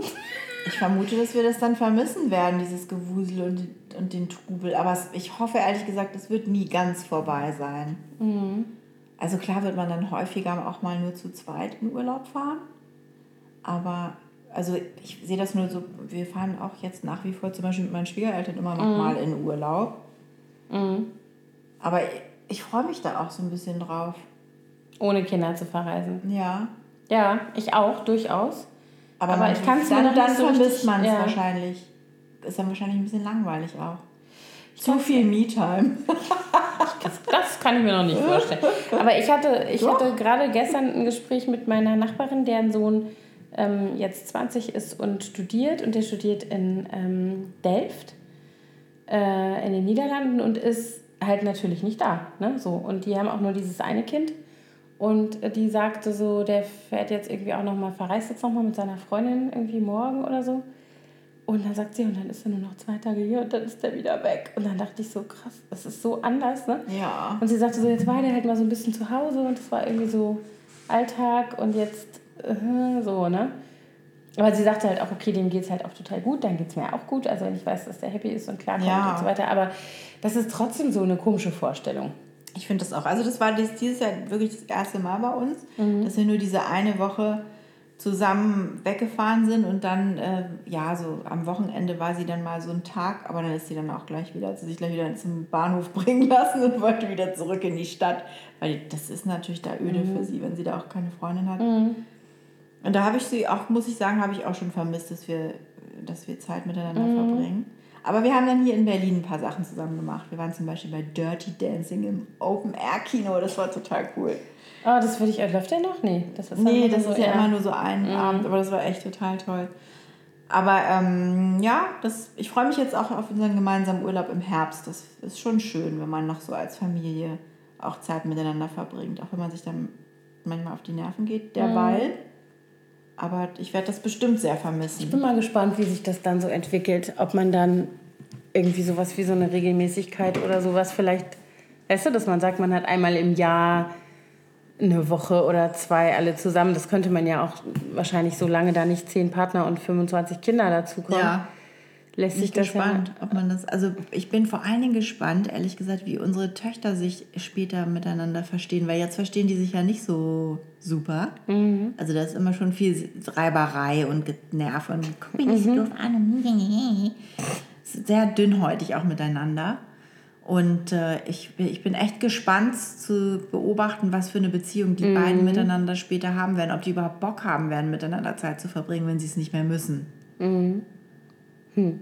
S2: Ich vermute, dass wir das dann vermissen werden, dieses Gewusel und, und den Trubel. Aber ich hoffe ehrlich gesagt, es wird nie ganz vorbei sein. Mhm. Also klar wird man dann häufiger auch mal nur zu zweit in Urlaub fahren. Aber also ich sehe das nur so, wir fahren auch jetzt nach wie vor zum Beispiel mit meinen Schwiegereltern immer noch mhm. mal in Urlaub. Mhm. Aber ich, ich freue mich da auch so ein bisschen drauf.
S1: Ohne Kinder zu verreisen. Ja. Ja, ich auch, durchaus. Aber, Aber ich kann es
S2: dann, dann so vermisst man es ja. wahrscheinlich. Ist dann wahrscheinlich ein bisschen langweilig auch. Ich Zu viel Me-Time.
S1: das, das, kann ich mir noch nicht vorstellen. Aber ich hatte, ich hatte gerade gestern ein Gespräch mit meiner Nachbarin, deren Sohn ähm, jetzt 20 ist und studiert. Und der studiert in ähm, Delft äh, in den Niederlanden und ist halt natürlich nicht da. Ne? So, und die haben auch nur dieses eine Kind. Und die sagte so, der fährt jetzt irgendwie auch nochmal, verreist jetzt nochmal mit seiner Freundin irgendwie morgen oder so. Und dann sagt sie, und dann ist er nur noch zwei Tage hier und dann ist er wieder weg. Und dann dachte ich so, krass, das ist so anders, ne? Ja. Und sie sagte so, jetzt war der halt mal so ein bisschen zu Hause und es war irgendwie so Alltag und jetzt äh, so, ne? Aber sie sagte halt auch, okay, dem geht es halt auch total gut, dann geht es mir auch gut. Also wenn ich weiß, dass der happy ist und klarkommt ja. und so weiter. Aber das ist trotzdem so eine komische Vorstellung.
S2: Ich finde das auch. Also das war dieses Jahr wirklich das erste Mal bei uns, mhm. dass wir nur diese eine Woche zusammen weggefahren sind und dann, äh, ja, so am Wochenende war sie dann mal so ein Tag, aber dann ist sie dann auch gleich wieder, hat sie sich gleich wieder zum Bahnhof bringen lassen und wollte wieder zurück in die Stadt, weil das ist natürlich da öde mhm. für sie, wenn sie da auch keine Freundin hat. Mhm. Und da habe ich sie auch, muss ich sagen, habe ich auch schon vermisst, dass wir, dass wir Zeit miteinander mhm. verbringen. Aber wir haben dann hier in Berlin ein paar Sachen zusammen gemacht. Wir waren zum Beispiel bei Dirty Dancing im Open Air Kino. Das war total cool.
S1: Ah, oh, das würde ich. Äh, läuft der noch? Nee, das
S2: ist, nee, das so ist ja immer nur so ein mhm. Abend, aber das war echt total toll. Aber ähm, ja, das, ich freue mich jetzt auch auf unseren gemeinsamen Urlaub im Herbst. Das ist schon schön, wenn man noch so als Familie auch Zeit miteinander verbringt, auch wenn man sich dann manchmal auf die Nerven geht derweil. Mhm. Aber ich werde das bestimmt sehr vermissen.
S1: Ich bin mal gespannt, wie sich das dann so entwickelt. Ob man dann irgendwie sowas wie so eine Regelmäßigkeit oder sowas vielleicht, weißt du, dass man sagt, man hat einmal im Jahr eine Woche oder zwei alle zusammen. Das könnte man ja auch wahrscheinlich, solange da nicht zehn Partner und 25 Kinder dazukommen. Ja.
S2: Lässt sich das gespannt, ja ob man das. Also ich bin vor allen Dingen gespannt, ehrlich gesagt, wie unsere Töchter sich später miteinander verstehen, weil jetzt verstehen die sich ja nicht so super. Mhm. Also da ist immer schon viel Reiberei und Nerv und guck mich nicht so mhm. doof an. Sehr dünnhäutig auch miteinander. Und äh, ich, ich bin echt gespannt zu beobachten, was für eine Beziehung die mhm. beiden miteinander später haben werden. Ob die überhaupt Bock haben werden, miteinander Zeit zu verbringen, wenn sie es nicht mehr müssen. Mhm.
S1: Hm.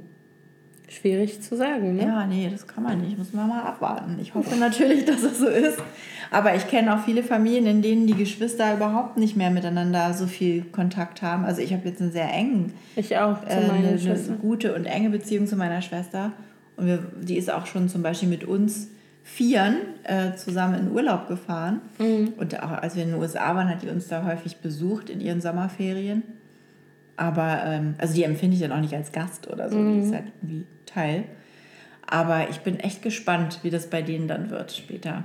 S1: Schwierig zu sagen, ne?
S2: Ja, nee, das kann man nicht. Muss man mal abwarten. Ich hoffe natürlich, dass es so ist. Aber ich kenne auch viele Familien, in denen die Geschwister überhaupt nicht mehr miteinander so viel Kontakt haben. Also ich habe jetzt einen sehr engen, ich auch, zu äh, eine, eine gute und enge Beziehung zu meiner Schwester. Und wir, die ist auch schon zum Beispiel mit uns Vieren äh, zusammen in Urlaub gefahren. Mhm. Und auch als wir in den USA waren, hat die uns da häufig besucht in ihren Sommerferien. Aber, ähm, also die empfinde ich dann auch nicht als Gast oder so, mhm. die ist halt irgendwie Teil. Aber ich bin echt gespannt, wie das bei denen dann wird später.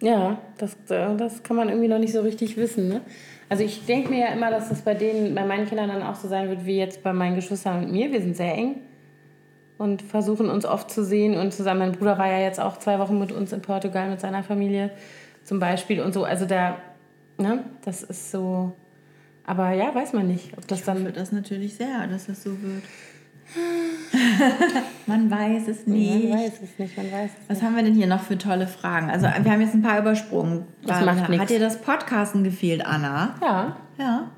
S1: Ja, das, äh, das kann man irgendwie noch nicht so richtig wissen. Ne? Also ich denke mir ja immer, dass das bei denen, bei meinen Kindern dann auch so sein wird wie jetzt bei meinen Geschwistern und mir. Wir sind sehr eng und versuchen uns oft zu sehen und zusammen. Mein Bruder war ja jetzt auch zwei Wochen mit uns in Portugal mit seiner Familie zum Beispiel und so. Also da, ne, das ist so. Aber ja, weiß man nicht, ob das
S2: ich
S1: dann.
S2: Hoffe das natürlich sehr, dass das so wird. man weiß es nicht. Man weiß es nicht, man weiß es Was nicht. haben wir denn hier noch für tolle Fragen? Also wir haben jetzt ein paar übersprungen. Das macht nichts. Hat dir das Podcasten gefehlt, Anna?
S1: Ja. Ja.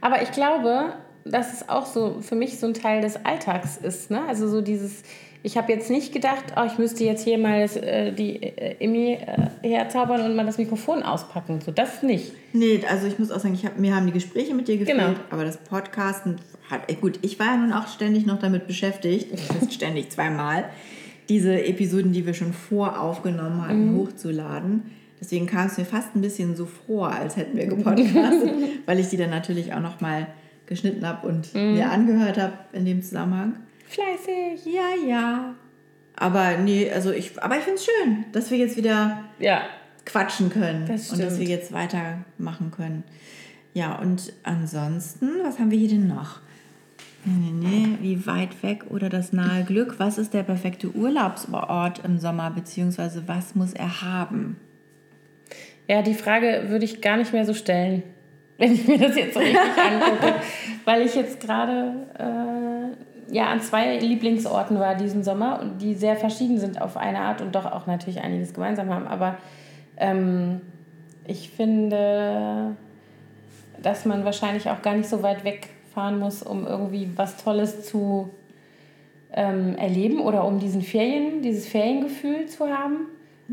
S1: Aber ich glaube, dass es auch so für mich so ein Teil des Alltags ist. Ne? Also so dieses, ich habe jetzt nicht gedacht, oh, ich müsste jetzt hier mal das, äh, die äh, Emmy äh, herzaubern und mal das Mikrofon auspacken. So, das nicht.
S2: Nee, also ich muss auch sagen, ich hab, mir haben die Gespräche mit dir gefehlt, genau. aber das Podcasten hat, gut, ich war ja nun auch ständig noch damit beschäftigt, ständig zweimal, diese Episoden, die wir schon voraufgenommen hatten, mhm. hochzuladen. Deswegen kam es mir fast ein bisschen so vor, als hätten wir gepodcastet, weil ich die dann natürlich auch noch mal geschnitten habe und mhm. mir angehört habe in dem Zusammenhang.
S1: Fleißig.
S2: Ja, ja. Aber nee, also ich, aber ich finde es schön, dass wir jetzt wieder ja. quatschen können das und dass wir jetzt weitermachen können. Ja, und ansonsten, was haben wir hier denn noch? Nee, nee, nee, wie weit weg oder das nahe Glück? Was ist der perfekte Urlaubsort im Sommer, beziehungsweise was muss er haben?
S1: Ja, die Frage würde ich gar nicht mehr so stellen wenn ich mir das jetzt so richtig angucke, weil ich jetzt gerade äh, ja, an zwei Lieblingsorten war diesen Sommer und die sehr verschieden sind auf eine Art und doch auch natürlich einiges gemeinsam haben. Aber ähm, ich finde, dass man wahrscheinlich auch gar nicht so weit wegfahren muss, um irgendwie was Tolles zu ähm, erleben oder um diesen Ferien, dieses Feriengefühl zu haben.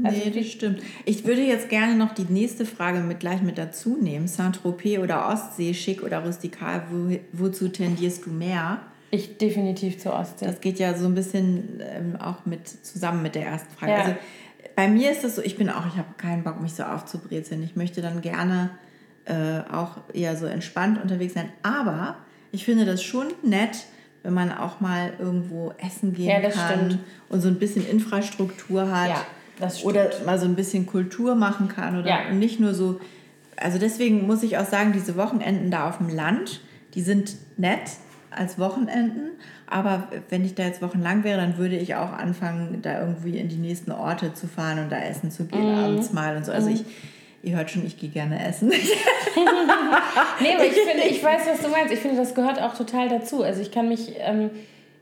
S2: Also nee, das stimmt. Ich würde jetzt gerne noch die nächste Frage mit gleich mit dazu nehmen. Saint-Tropez oder Ostsee, schick oder rustikal, wo, wozu tendierst du mehr?
S1: Ich definitiv zur Ostsee.
S2: Das geht ja so ein bisschen ähm, auch mit zusammen mit der ersten Frage. Ja. Also bei mir ist es so, ich bin auch, ich habe keinen Bock, mich so aufzubrezeln. Ich möchte dann gerne äh, auch eher so entspannt unterwegs sein. Aber ich finde das schon nett, wenn man auch mal irgendwo essen gehen ja, kann stimmt. und so ein bisschen Infrastruktur hat. Ja oder mal so ein bisschen Kultur machen kann oder ja. nicht nur so. Also deswegen muss ich auch sagen, diese Wochenenden da auf dem Land, die sind nett als Wochenenden, aber wenn ich da jetzt wochenlang wäre, dann würde ich auch anfangen, da irgendwie in die nächsten Orte zu fahren und da essen zu gehen mhm. abends mal und so. Also mhm. ich, ihr hört schon, ich gehe gerne essen.
S1: nee, aber ich finde, ich weiß, was du meinst. Ich finde, das gehört auch total dazu. Also ich kann mich, ähm,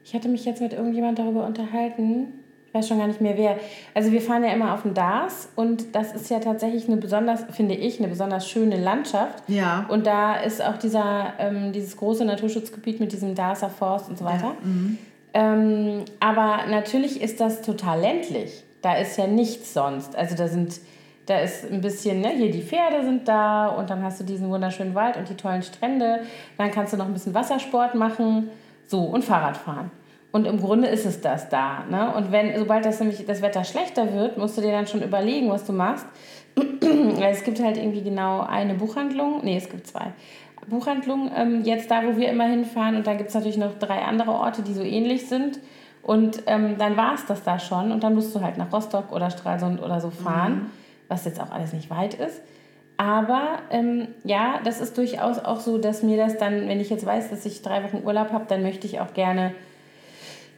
S1: ich hatte mich jetzt mit irgendjemand darüber unterhalten, ich weiß schon gar nicht mehr wer. Also wir fahren ja immer auf den Dars und das ist ja tatsächlich eine besonders, finde ich, eine besonders schöne Landschaft. Ja. Und da ist auch dieser, ähm, dieses große Naturschutzgebiet mit diesem Darser Forst und so weiter. Ja. Mhm. Ähm, aber natürlich ist das total ländlich. Da ist ja nichts sonst. Also da sind, da ist ein bisschen, ne, hier die Pferde sind da und dann hast du diesen wunderschönen Wald und die tollen Strände. Dann kannst du noch ein bisschen Wassersport machen. So, und Fahrrad fahren. Und im Grunde ist es das da. Ne? Und wenn, sobald das nämlich das Wetter schlechter wird, musst du dir dann schon überlegen, was du machst. es gibt halt irgendwie genau eine Buchhandlung, nee, es gibt zwei Buchhandlungen, ähm, jetzt da, wo wir immer hinfahren. Und dann gibt es natürlich noch drei andere Orte, die so ähnlich sind. Und ähm, dann war es das da schon. Und dann musst du halt nach Rostock oder Stralsund oder so fahren, mhm. was jetzt auch alles nicht weit ist. Aber ähm, ja, das ist durchaus auch so, dass mir das dann, wenn ich jetzt weiß, dass ich drei Wochen Urlaub habe, dann möchte ich auch gerne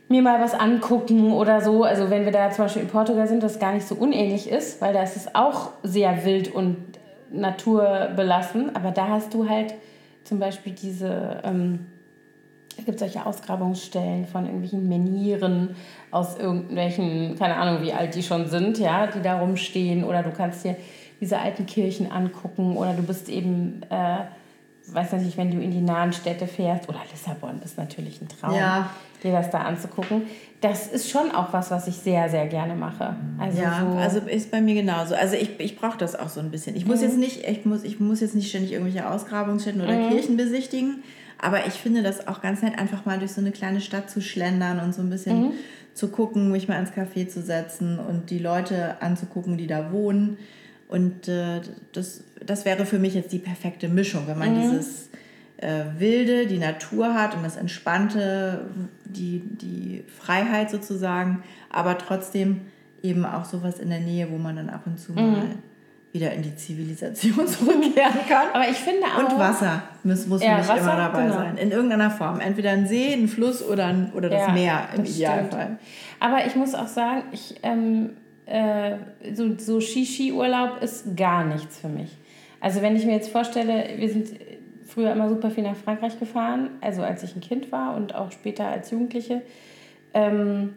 S1: mir mal was angucken oder so. Also wenn wir da zum Beispiel in Portugal sind, das gar nicht so unähnlich ist, weil da ist es auch sehr wild und naturbelassen. Aber da hast du halt zum Beispiel diese, ähm, es gibt solche Ausgrabungsstellen von irgendwelchen Menieren aus irgendwelchen, keine Ahnung, wie alt die schon sind, ja, die da rumstehen. Oder du kannst dir diese alten Kirchen angucken oder du bist eben... Äh, weiß nicht, wenn du in die nahen Städte fährst, oder Lissabon ist natürlich ein Traum, ja. dir das da anzugucken. Das ist schon auch was, was ich sehr, sehr gerne mache.
S2: Also ja, so also ist bei mir genauso. Also ich, ich brauche das auch so ein bisschen. Ich muss mhm. jetzt nicht, ich muss, ich muss jetzt nicht ständig irgendwelche Ausgrabungsstätten oder mhm. Kirchen besichtigen, aber ich finde das auch ganz nett, einfach mal durch so eine kleine Stadt zu schlendern und so ein bisschen mhm. zu gucken, mich mal ins Café zu setzen und die Leute anzugucken, die da wohnen. Und äh, das, das wäre für mich jetzt die perfekte Mischung, wenn man mhm. dieses äh, Wilde, die Natur hat und das Entspannte, die, die Freiheit sozusagen, aber trotzdem eben auch sowas in der Nähe, wo man dann ab und zu mhm. mal wieder in die Zivilisation zurückkehren kann.
S1: Aber ich finde auch...
S2: Und Wasser muss, muss ja, Wasser, immer dabei genau. sein. In irgendeiner Form. Entweder ein See, ein Fluss oder, ein, oder das ja, Meer im das Idealfall. Stimmt.
S1: Aber ich muss auch sagen, ich... Ähm, äh, so, so Ski-Ski-Urlaub ist gar nichts für mich. Also wenn ich mir jetzt vorstelle, wir sind früher immer super viel nach Frankreich gefahren, also als ich ein Kind war und auch später als Jugendliche. Ähm,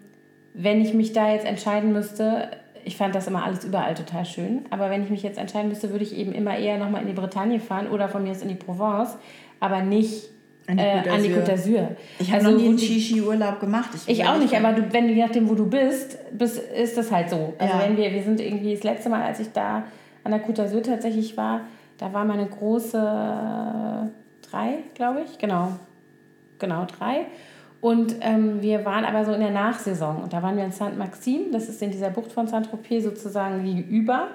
S1: wenn ich mich da jetzt entscheiden müsste, ich fand das immer alles überall total schön, aber wenn ich mich jetzt entscheiden müsste, würde ich eben immer eher nochmal in die Bretagne fahren oder von mir aus in die Provence, aber nicht an die Côte d'Azur.
S2: Ich habe also, noch nie einen Shishi-Urlaub gemacht.
S1: Ich, ich auch nicht, aber du, wenn, je nachdem, wo du bist, bist, ist das halt so. Also ja. wenn wir, wir sind irgendwie das letzte Mal, als ich da an der Côte d'Azur tatsächlich war, da war meine große drei, glaube ich, genau. Genau, drei. Und ähm, wir waren aber so in der Nachsaison und da waren wir in Saint-Maxime, das ist in dieser Bucht von Saint-Tropez sozusagen gegenüber.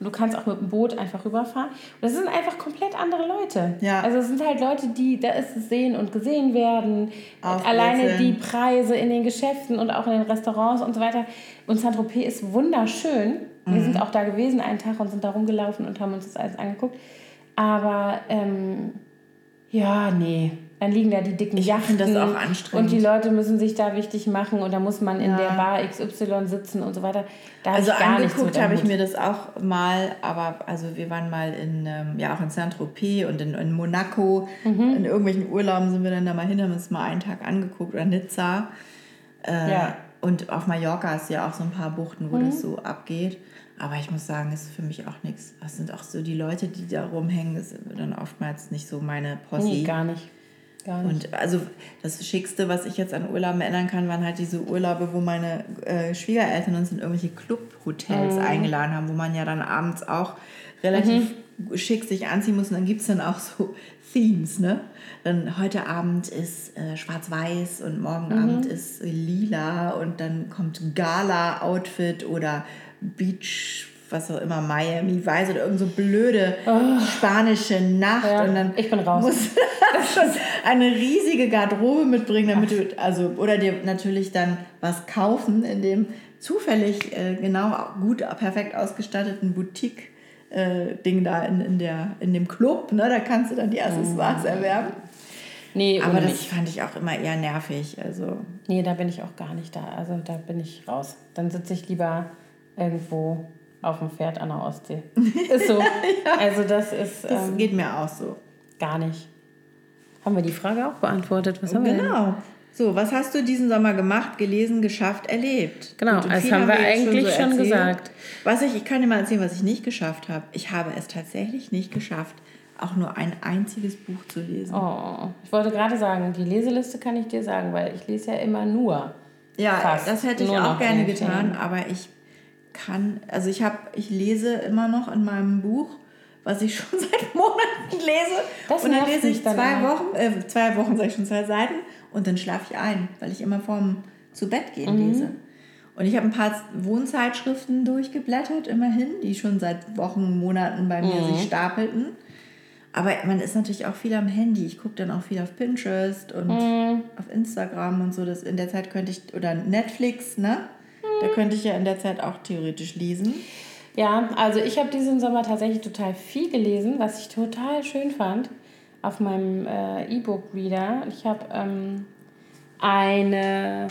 S1: Und du kannst auch mit dem Boot einfach rüberfahren. Und das sind einfach komplett andere Leute. Ja. Also es sind halt Leute, die, da ist es sehen und gesehen werden. Alleine die Preise in den Geschäften und auch in den Restaurants und so weiter. Und Saint-Tropez ist wunderschön. Mhm. Wir sind auch da gewesen einen Tag und sind da rumgelaufen und haben uns das alles angeguckt. Aber ähm, ja, nee dann liegen da die dicken ich Yachten. das auch anstrengend. Und die Leute müssen sich da wichtig machen und da muss man in ja. der Bar XY sitzen und so weiter. Da
S2: also angeguckt habe ich mir das auch mal, aber also wir waren mal in, ähm, ja auch in Saint-Tropez und in, in Monaco. Mhm. In irgendwelchen Urlauben sind wir dann da mal hin, haben uns mal einen Tag angeguckt oder Nizza. Äh, ja. Und auf Mallorca ist ja auch so ein paar Buchten, wo mhm. das so abgeht. Aber ich muss sagen, es ist für mich auch nichts. Das sind auch so die Leute, die da rumhängen, das ist dann oftmals nicht so meine
S1: Posse. Nee, gar nicht.
S2: Und also das Schickste, was ich jetzt an Urlauben erinnern kann, waren halt diese Urlaube, wo meine äh, Schwiegereltern uns in irgendwelche Clubhotels mhm. eingeladen haben, wo man ja dann abends auch relativ mhm. schick sich anziehen muss. Und dann gibt es dann auch so Themes, ne? Dann heute Abend ist äh, schwarz-weiß und morgen mhm. Abend ist lila und dann kommt Gala-Outfit oder Beach was auch immer, Miami Weiß oder irgend so blöde oh. spanische Nacht. Ja, und dann ich bin raus. Muss schon eine riesige Garderobe mitbringen, damit Ach. du, also, oder dir natürlich dann was kaufen in dem zufällig äh, genau gut, perfekt ausgestatteten Boutique. Äh, Ding da in, in, der, in dem Club, ne? da kannst du dann die Accessoires mm. erwerben. Nee, aber das nicht. fand ich auch immer eher nervig. Also.
S1: Nee, da bin ich auch gar nicht da. Also da bin ich raus. Dann sitze ich lieber irgendwo auf dem Pferd an der Ostsee. Ist so. ja. Also das ist.
S2: Das ähm, geht mir auch so.
S1: Gar nicht. Haben wir die Frage auch beantwortet? Was haben genau. wir
S2: Genau. So, was hast du diesen Sommer gemacht, gelesen, geschafft, erlebt?
S1: Genau, Gut, das haben wir eigentlich schon, so schon gesagt.
S2: Was ich, ich kann dir mal erzählen, was ich nicht geschafft habe. Ich habe es tatsächlich nicht geschafft, auch nur ein einziges Buch zu lesen.
S1: Oh, ich wollte gerade sagen, die Leseliste kann ich dir sagen, weil ich lese ja immer nur.
S2: Ja, das hätte ich auch gerne getan, aber ich kann, also ich habe, ich lese immer noch in meinem Buch, was ich schon seit Monaten lese. Das und dann lese ich zwei Wochen, äh, zwei Wochen, sage ich schon, zwei Seiten. und dann schlafe ich ein, weil ich immer vorm zu Bett gehen mhm. lese. Und ich habe ein paar Wohnzeitschriften durchgeblättert, immerhin, die schon seit Wochen, Monaten bei mir mhm. sich stapelten. Aber man ist natürlich auch viel am Handy. Ich gucke dann auch viel auf Pinterest und mhm. auf Instagram und so. Das in der Zeit könnte ich, oder Netflix, ne? Da könnte ich ja in der Zeit auch theoretisch lesen.
S1: Ja, also ich habe diesen Sommer tatsächlich total viel gelesen, was ich total schön fand auf meinem äh, E-Book-Reader. Ich habe ähm, eine,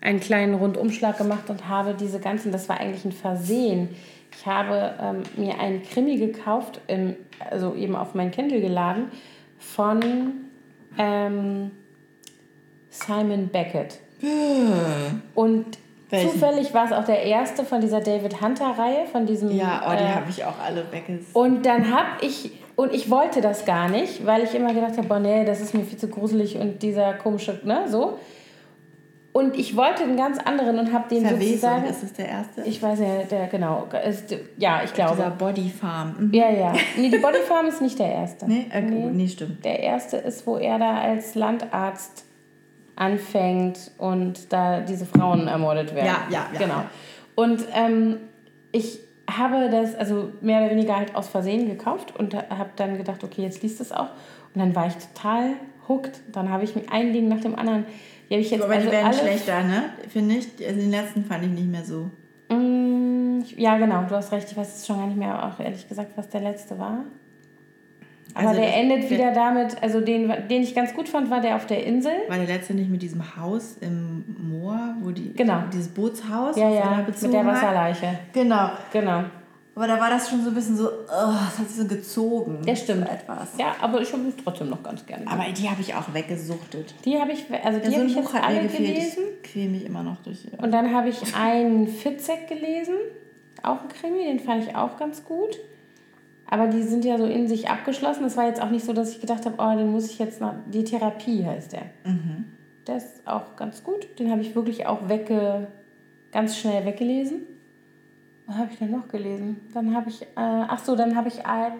S1: einen kleinen Rundumschlag gemacht und habe diese ganzen, das war eigentlich ein Versehen. Ich habe ähm, mir einen Krimi gekauft, im, also eben auf mein Kindle geladen, von ähm, Simon Beckett. Und welchen? Zufällig war es auch der erste von dieser David Hunter-Reihe, von diesem.
S2: Ja, oh, die äh, habe ich auch alle weggesehen.
S1: Und dann habe ich, und ich wollte das gar nicht, weil ich immer gedacht habe, boah, nee, das ist mir viel zu gruselig und dieser komische, ne, so. Und ich wollte einen ganz anderen und habe den Verwesung, sozusagen... ist es der erste? Ich weiß ja, der, genau. Ist, ja, ich glaube.
S2: Dieser Body Farm.
S1: Mhm. Ja, ja. Nee, die Body Farm ist nicht der erste.
S2: Nee, okay, nee. nee, stimmt.
S1: Der erste ist, wo er da als Landarzt anfängt und da diese Frauen ermordet werden.
S2: Ja, ja, ja.
S1: Genau. Und ähm, ich habe das also mehr oder weniger halt aus Versehen gekauft und habe dann gedacht, okay, jetzt liest es auch. Und dann war ich total hooked. Dann habe ich mir ein Ding nach dem anderen.
S2: Die habe ich jetzt Aber also die werden schlechter, ne? Finde ich. Also den letzten fand ich nicht mehr so.
S1: Mm, ja, genau, du hast recht. Ich weiß jetzt schon gar nicht mehr, auch ehrlich gesagt, was der letzte war. Aber also der endet wieder damit, also den, den ich ganz gut fand, war der auf der Insel.
S2: War der letzte nicht mit diesem Haus im Moor, wo die
S1: genau.
S2: dieses Bootshaus
S1: ja, ja, mit der Wasserleiche. Hat?
S2: Genau.
S1: Genau.
S2: Aber da war das schon so ein bisschen so, oh, das hat sich so gezogen.
S1: Der stimmt. Etwas. Ja, aber ich habe es trotzdem noch ganz gerne.
S2: Aber die habe ich auch weggesuchtet.
S1: Die habe ich, also die ja, so habe ich jetzt alle gelesen.
S2: Ich quäle mich immer noch durch.
S1: Und dann habe ich einen Fitzek gelesen, auch ein Krimi, den fand ich auch ganz gut. Aber die sind ja so in sich abgeschlossen. Es war jetzt auch nicht so, dass ich gedacht habe, oh, den muss ich jetzt noch. Die Therapie heißt der. Mhm. Der ist auch ganz gut. Den habe ich wirklich auch wegge, ganz schnell weggelesen. Was habe ich denn noch gelesen? Dann habe ich, äh, ach so, dann habe ich einen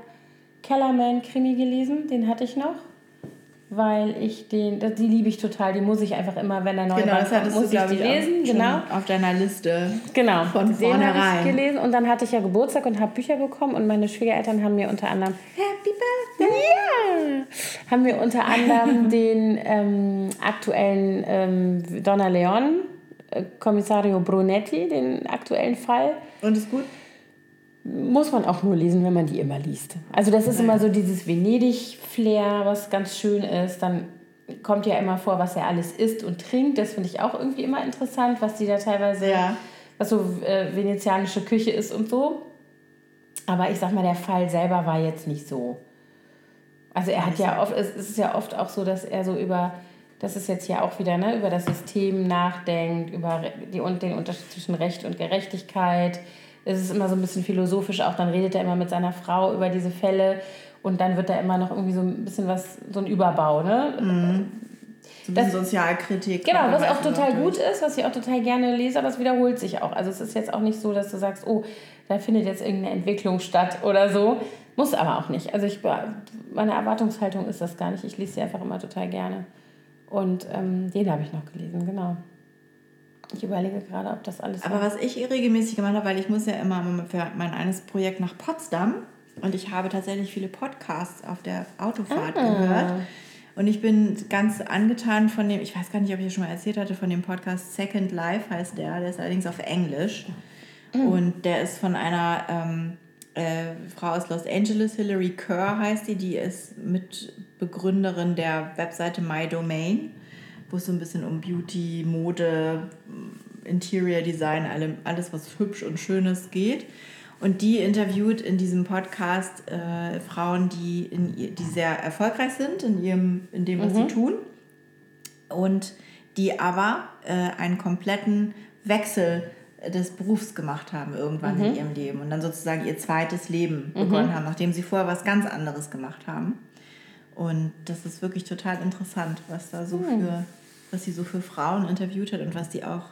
S1: Kellerman-Krimi gelesen. Den hatte ich noch weil ich den, die liebe ich total, die muss ich einfach immer, wenn er neu genau, Band kommt, muss du, ich die lesen, genau.
S2: Auf deiner Liste.
S1: Genau. Von vornherein. ich gelesen und dann hatte ich ja Geburtstag und habe Bücher bekommen und meine Schwiegereltern haben mir unter anderem
S2: Happy Birthday!
S1: Ja! Haben mir unter anderem den ähm, aktuellen ähm, Donna Leon, äh, Kommissario Brunetti, den aktuellen Fall.
S2: Und ist gut?
S1: Muss man auch nur lesen, wenn man die immer liest. Also das ist immer so dieses Venedig-Flair, was ganz schön ist. Dann kommt ja immer vor, was er alles isst und trinkt. Das finde ich auch irgendwie immer interessant, was die da teilweise, ja. was so äh, venezianische Küche ist und so. Aber ich sag mal, der Fall selber war jetzt nicht so. Also er hat ja oft, es ist ja oft auch so, dass er so über, das ist jetzt ja auch wieder, ne, über das System nachdenkt, über die, den Unterschied zwischen Recht und Gerechtigkeit es ist immer so ein bisschen philosophisch auch, dann redet er immer mit seiner Frau über diese Fälle und dann wird da immer noch irgendwie so ein bisschen was, so ein Überbau, ne? Mhm.
S2: So bisschen Sozialkritik.
S1: Genau, was auch total gut ist, was ich auch total gerne lese, aber es wiederholt sich auch. Also es ist jetzt auch nicht so, dass du sagst, oh, da findet jetzt irgendeine Entwicklung statt oder so. Muss aber auch nicht. Also ich, meine Erwartungshaltung ist das gar nicht. Ich lese sie einfach immer total gerne. Und ähm, den habe ich noch gelesen, genau. Ich überlege gerade, ob das alles.
S2: Aber was ich regelmäßig gemacht habe, weil ich muss ja immer für mein eines Projekt nach Potsdam und ich habe tatsächlich viele Podcasts auf der Autofahrt ah. gehört. Und ich bin ganz angetan von dem, ich weiß gar nicht, ob ich das schon mal erzählt hatte, von dem Podcast Second Life heißt der. Der ist allerdings auf Englisch. Mhm. Und der ist von einer ähm, äh, Frau aus Los Angeles, Hilary Kerr heißt die, die ist Mitbegründerin der Webseite My Domain wo es so ein bisschen um Beauty, Mode, Interior Design, alles, was hübsch und schönes geht. Und die interviewt in diesem Podcast äh, Frauen, die, in, die sehr erfolgreich sind in, ihrem, in dem, was mhm. sie tun. Und die aber äh, einen kompletten Wechsel des Berufs gemacht haben irgendwann mhm. in ihrem Leben und dann sozusagen ihr zweites Leben mhm. begonnen haben, nachdem sie vorher was ganz anderes gemacht haben. Und das ist wirklich total interessant, was da so mhm. für, was sie so für Frauen interviewt hat und was die auch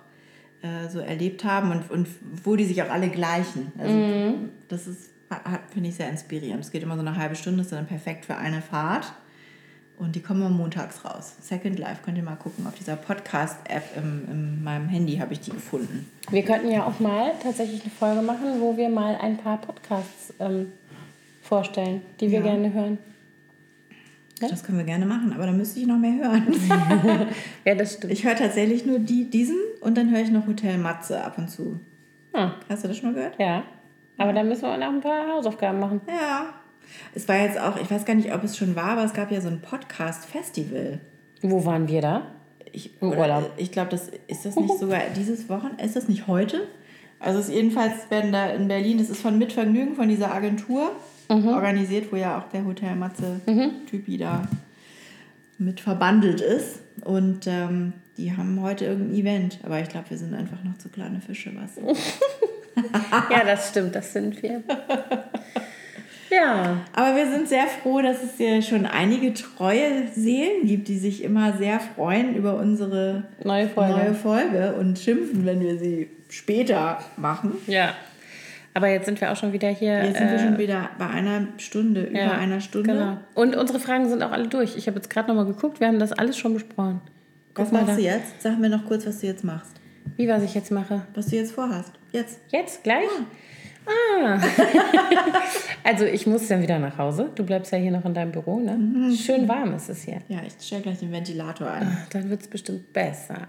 S2: äh, so erlebt haben und, und wo die sich auch alle gleichen. Also mhm. das ist, finde ich, sehr inspirierend. Es geht immer so eine halbe Stunde, ist dann perfekt für eine Fahrt. Und die kommen am montags raus. Second Life könnt ihr mal gucken. Auf dieser Podcast-App in, in meinem Handy habe ich die gefunden.
S1: Wir könnten ja auch mal tatsächlich eine Folge machen, wo wir mal ein paar Podcasts ähm, vorstellen, die wir ja. gerne hören.
S2: Ja? Das können wir gerne machen, aber dann müsste ich noch mehr hören. ja, das stimmt. Ich höre tatsächlich nur die, diesen und dann höre ich noch Hotel Matze ab und zu. Ah. Hast du das schon mal gehört?
S1: Ja. Aber dann müssen wir noch ein paar Hausaufgaben machen.
S2: Ja. Es war jetzt auch, ich weiß gar nicht, ob es schon war, aber es gab ja so ein Podcast-Festival.
S1: Wo waren wir da?
S2: Ich, Im Urlaub. Ich glaube, das ist das nicht sogar dieses Wochenende, ist das nicht heute? Also es ist jedenfalls werden da in Berlin, das ist von Mitvergnügen von dieser Agentur mhm. organisiert, wo ja auch der Hotel Matze-Typi mhm. da mit verbandelt ist. Und ähm, die haben heute irgendein Event, aber ich glaube, wir sind einfach noch zu kleine Fische, was.
S1: ja, das stimmt, das sind wir.
S2: Ja. Aber wir sind sehr froh, dass es ja schon einige treue Seelen gibt, die sich immer sehr freuen über unsere neue Folge, neue Folge und schimpfen, wenn wir sie später machen.
S1: Ja. Aber jetzt sind wir auch schon wieder hier.
S2: Jetzt sind äh, wir schon wieder bei einer Stunde, über ja, einer Stunde. Genau.
S1: Und unsere Fragen sind auch alle durch. Ich habe jetzt gerade nochmal geguckt, wir haben das alles schon besprochen.
S2: Guck was machst da. du jetzt? Sag mir noch kurz, was du jetzt machst.
S1: Wie, was ich jetzt mache?
S2: Was du jetzt vorhast. Jetzt.
S1: Jetzt? Gleich? Ja. Ah. also ich muss dann wieder nach Hause. Du bleibst ja hier noch in deinem Büro, ne? Mhm. Schön warm ist es hier.
S2: Ja, ich stelle gleich den Ventilator ein. Ach,
S1: dann wird es bestimmt besser.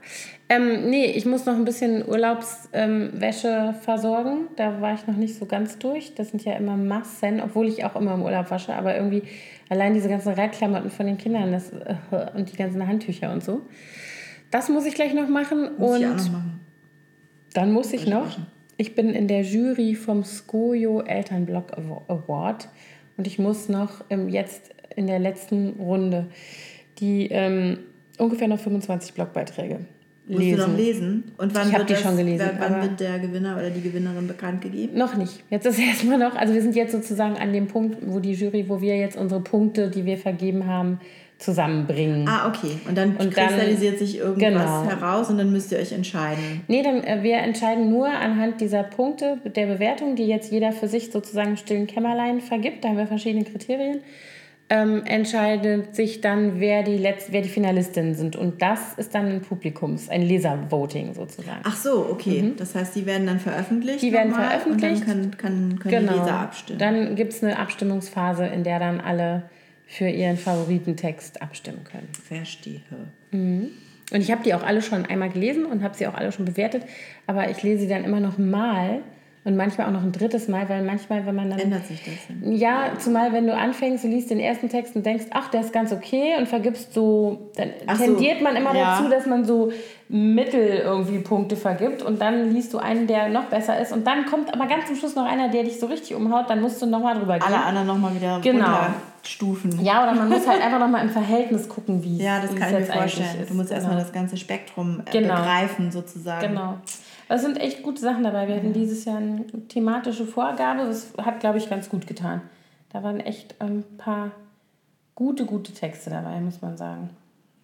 S1: Ähm, nee, ich muss noch ein bisschen Urlaubswäsche ähm, versorgen. Da war ich noch nicht so ganz durch. Das sind ja immer Massen, obwohl ich auch immer im Urlaub wasche. Aber irgendwie allein diese ganzen Reitklamotten von den Kindern das, äh, und die ganzen Handtücher und so. Das muss ich gleich noch machen. Muss und ich auch noch machen. Dann muss ich, ich noch. Waschen ich bin in der Jury vom Skojo Elternblog Award und ich muss noch ähm, jetzt in der letzten Runde die ähm, ungefähr noch 25 Blogbeiträge lesen. Musst du noch lesen?
S2: Und wann, ich wird, die das, schon gelesen, wann wird der Gewinner oder die Gewinnerin bekannt gegeben?
S1: Noch nicht. Jetzt ist erstmal noch, also wir sind jetzt sozusagen an dem Punkt, wo die Jury, wo wir jetzt unsere Punkte, die wir vergeben haben, zusammenbringen.
S2: Ah, okay. Und dann und kristallisiert dann, sich irgendwas genau. heraus und dann müsst ihr euch entscheiden.
S1: Nee, dann, äh, wir entscheiden nur anhand dieser Punkte der Bewertung, die jetzt jeder für sich sozusagen im stillen Kämmerlein vergibt. Da haben wir verschiedene Kriterien. Ähm, entscheidet sich dann, wer die, Letz wer die Finalistinnen sind. Und das ist dann ein Publikums, ein Leservoting sozusagen.
S2: Ach so, okay. Mhm. Das heißt, die werden dann veröffentlicht. Die werden veröffentlicht. Und dann
S1: kann, kann, können genau. die Leser abstimmen. Dann gibt es eine Abstimmungsphase, in der dann alle für ihren Favoritentext abstimmen können.
S2: Verstehe.
S1: Mhm. Und ich habe die auch alle schon einmal gelesen und habe sie auch alle schon bewertet, aber ich lese sie dann immer noch mal und manchmal auch noch ein drittes Mal, weil manchmal, wenn man dann. Ändert sich das? Denn? Ja, zumal wenn du anfängst, du liest den ersten Text und denkst, ach, der ist ganz okay und vergibst so, dann ach tendiert so, man immer ja. dazu, dass man so mittel irgendwie Punkte vergibt und dann liest du einen, der noch besser ist und dann kommt aber ganz zum Schluss noch einer, der dich so richtig umhaut, dann musst du nochmal drüber
S2: gehen. Alle anderen nochmal wieder genau.
S1: Stufen. Ja, oder man muss halt einfach nochmal im Verhältnis gucken, wie
S2: Ja, das kann ich mir vorstellen. Du musst genau. erstmal das ganze Spektrum äh, genau. begreifen, sozusagen. Genau.
S1: Es sind echt gute Sachen dabei. Wir hatten dieses Jahr eine thematische Vorgabe. Das hat, glaube ich, ganz gut getan. Da waren echt ein paar gute, gute Texte dabei, muss man sagen.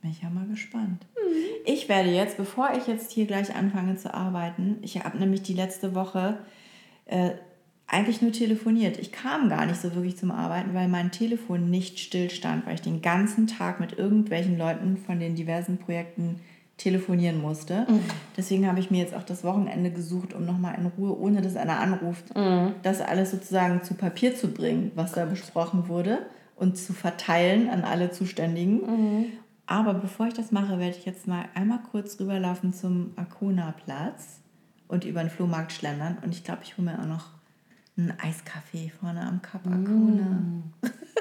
S2: Bin ich ja mal gespannt. Mhm. Ich werde jetzt, bevor ich jetzt hier gleich anfange zu arbeiten, ich habe nämlich die letzte Woche äh, eigentlich nur telefoniert. Ich kam gar nicht so wirklich zum Arbeiten, weil mein Telefon nicht stillstand, weil ich den ganzen Tag mit irgendwelchen Leuten von den diversen Projekten telefonieren musste. Mhm. Deswegen habe ich mir jetzt auch das Wochenende gesucht, um nochmal in Ruhe, ohne dass einer anruft, mhm. das alles sozusagen zu Papier zu bringen, was da besprochen wurde und zu verteilen an alle Zuständigen. Mhm. Aber bevor ich das mache, werde ich jetzt mal einmal kurz rüberlaufen zum Arkona-Platz und über den Flohmarkt schlendern. Und ich glaube, ich hole mir auch noch einen Eiskaffee vorne am Kap Arkona.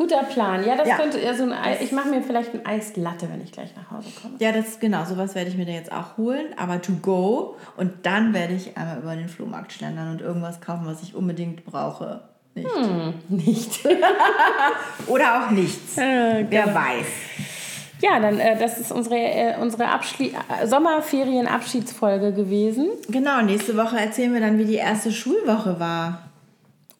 S1: Guter Plan. Ja, das ja. könnte ja so ein Ei, Ich mache mir vielleicht ein Eislatte, wenn ich gleich nach Hause komme.
S2: Ja, das genau, sowas werde ich mir da jetzt auch holen, aber to go und dann werde ich einmal über den Flohmarkt schlendern und irgendwas kaufen, was ich unbedingt brauche. Nicht. Hm, nicht. Oder auch nichts. Äh, Wer genau. weiß.
S1: Ja, dann äh, das ist unsere, äh, unsere Abschli äh, Sommerferien-Abschiedsfolge gewesen.
S2: Genau, nächste Woche erzählen wir dann, wie die erste Schulwoche war.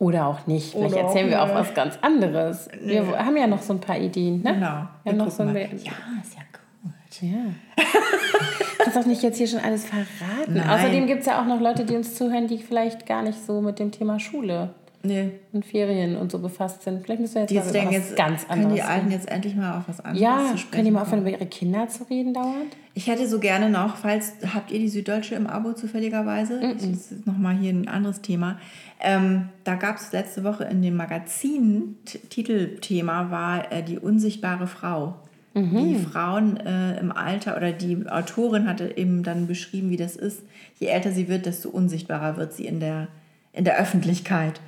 S1: Oder auch nicht. Vielleicht Oder erzählen auch wir auch was ganz anderes. Wir haben ja noch so ein paar Ideen. Ne? Genau. Wir noch so ein ja, ist ja gut. Ja. kannst doch nicht jetzt hier schon alles verraten. Nein. Außerdem gibt es ja auch noch Leute, die uns zuhören, die vielleicht gar nicht so mit dem Thema Schule nee. und Ferien und so befasst sind. Vielleicht müssen wir jetzt, die jetzt denken, jetzt ganz anderes Können die Alten jetzt endlich mal auf was anderes Ja, können die mal aufhören, über ihre Kinder zu reden dauernd?
S2: Ich hätte so gerne noch, falls, habt ihr die Süddeutsche im Abo zufälligerweise? Mm -mm. Das ist nochmal hier ein anderes Thema. Ähm, da gab es letzte Woche in dem Magazin, Titelthema war äh, die unsichtbare Frau. Mhm. Die Frauen äh, im Alter oder die Autorin hatte eben dann beschrieben, wie das ist. Je älter sie wird, desto unsichtbarer wird sie in der, in der Öffentlichkeit.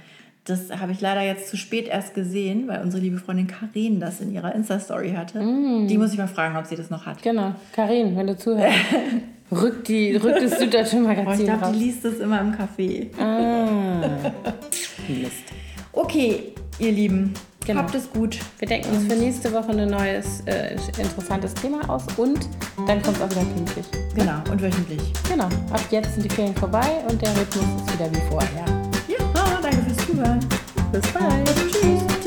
S2: Das habe ich leider jetzt zu spät erst gesehen, weil unsere liebe Freundin Karin das in ihrer Insta-Story hatte. Mm. Die muss ich mal fragen, ob sie das noch hat.
S1: Genau. Karin, wenn du zuhörst, rück, die, rück das Süddeutsche Magazin
S2: oh, Ich glaube, die liest das immer im Café. Ah. Mist. Okay, ihr Lieben. Genau. Habt es gut.
S1: Wir denken uns für nächste Woche ein neues, äh, interessantes Thema aus und dann kommt es auch wieder pünktlich.
S2: Genau, und wöchentlich.
S1: Genau. Ab jetzt sind die Ferien vorbei und der Rhythmus ist wieder wie vorher. The Bye. Cheers.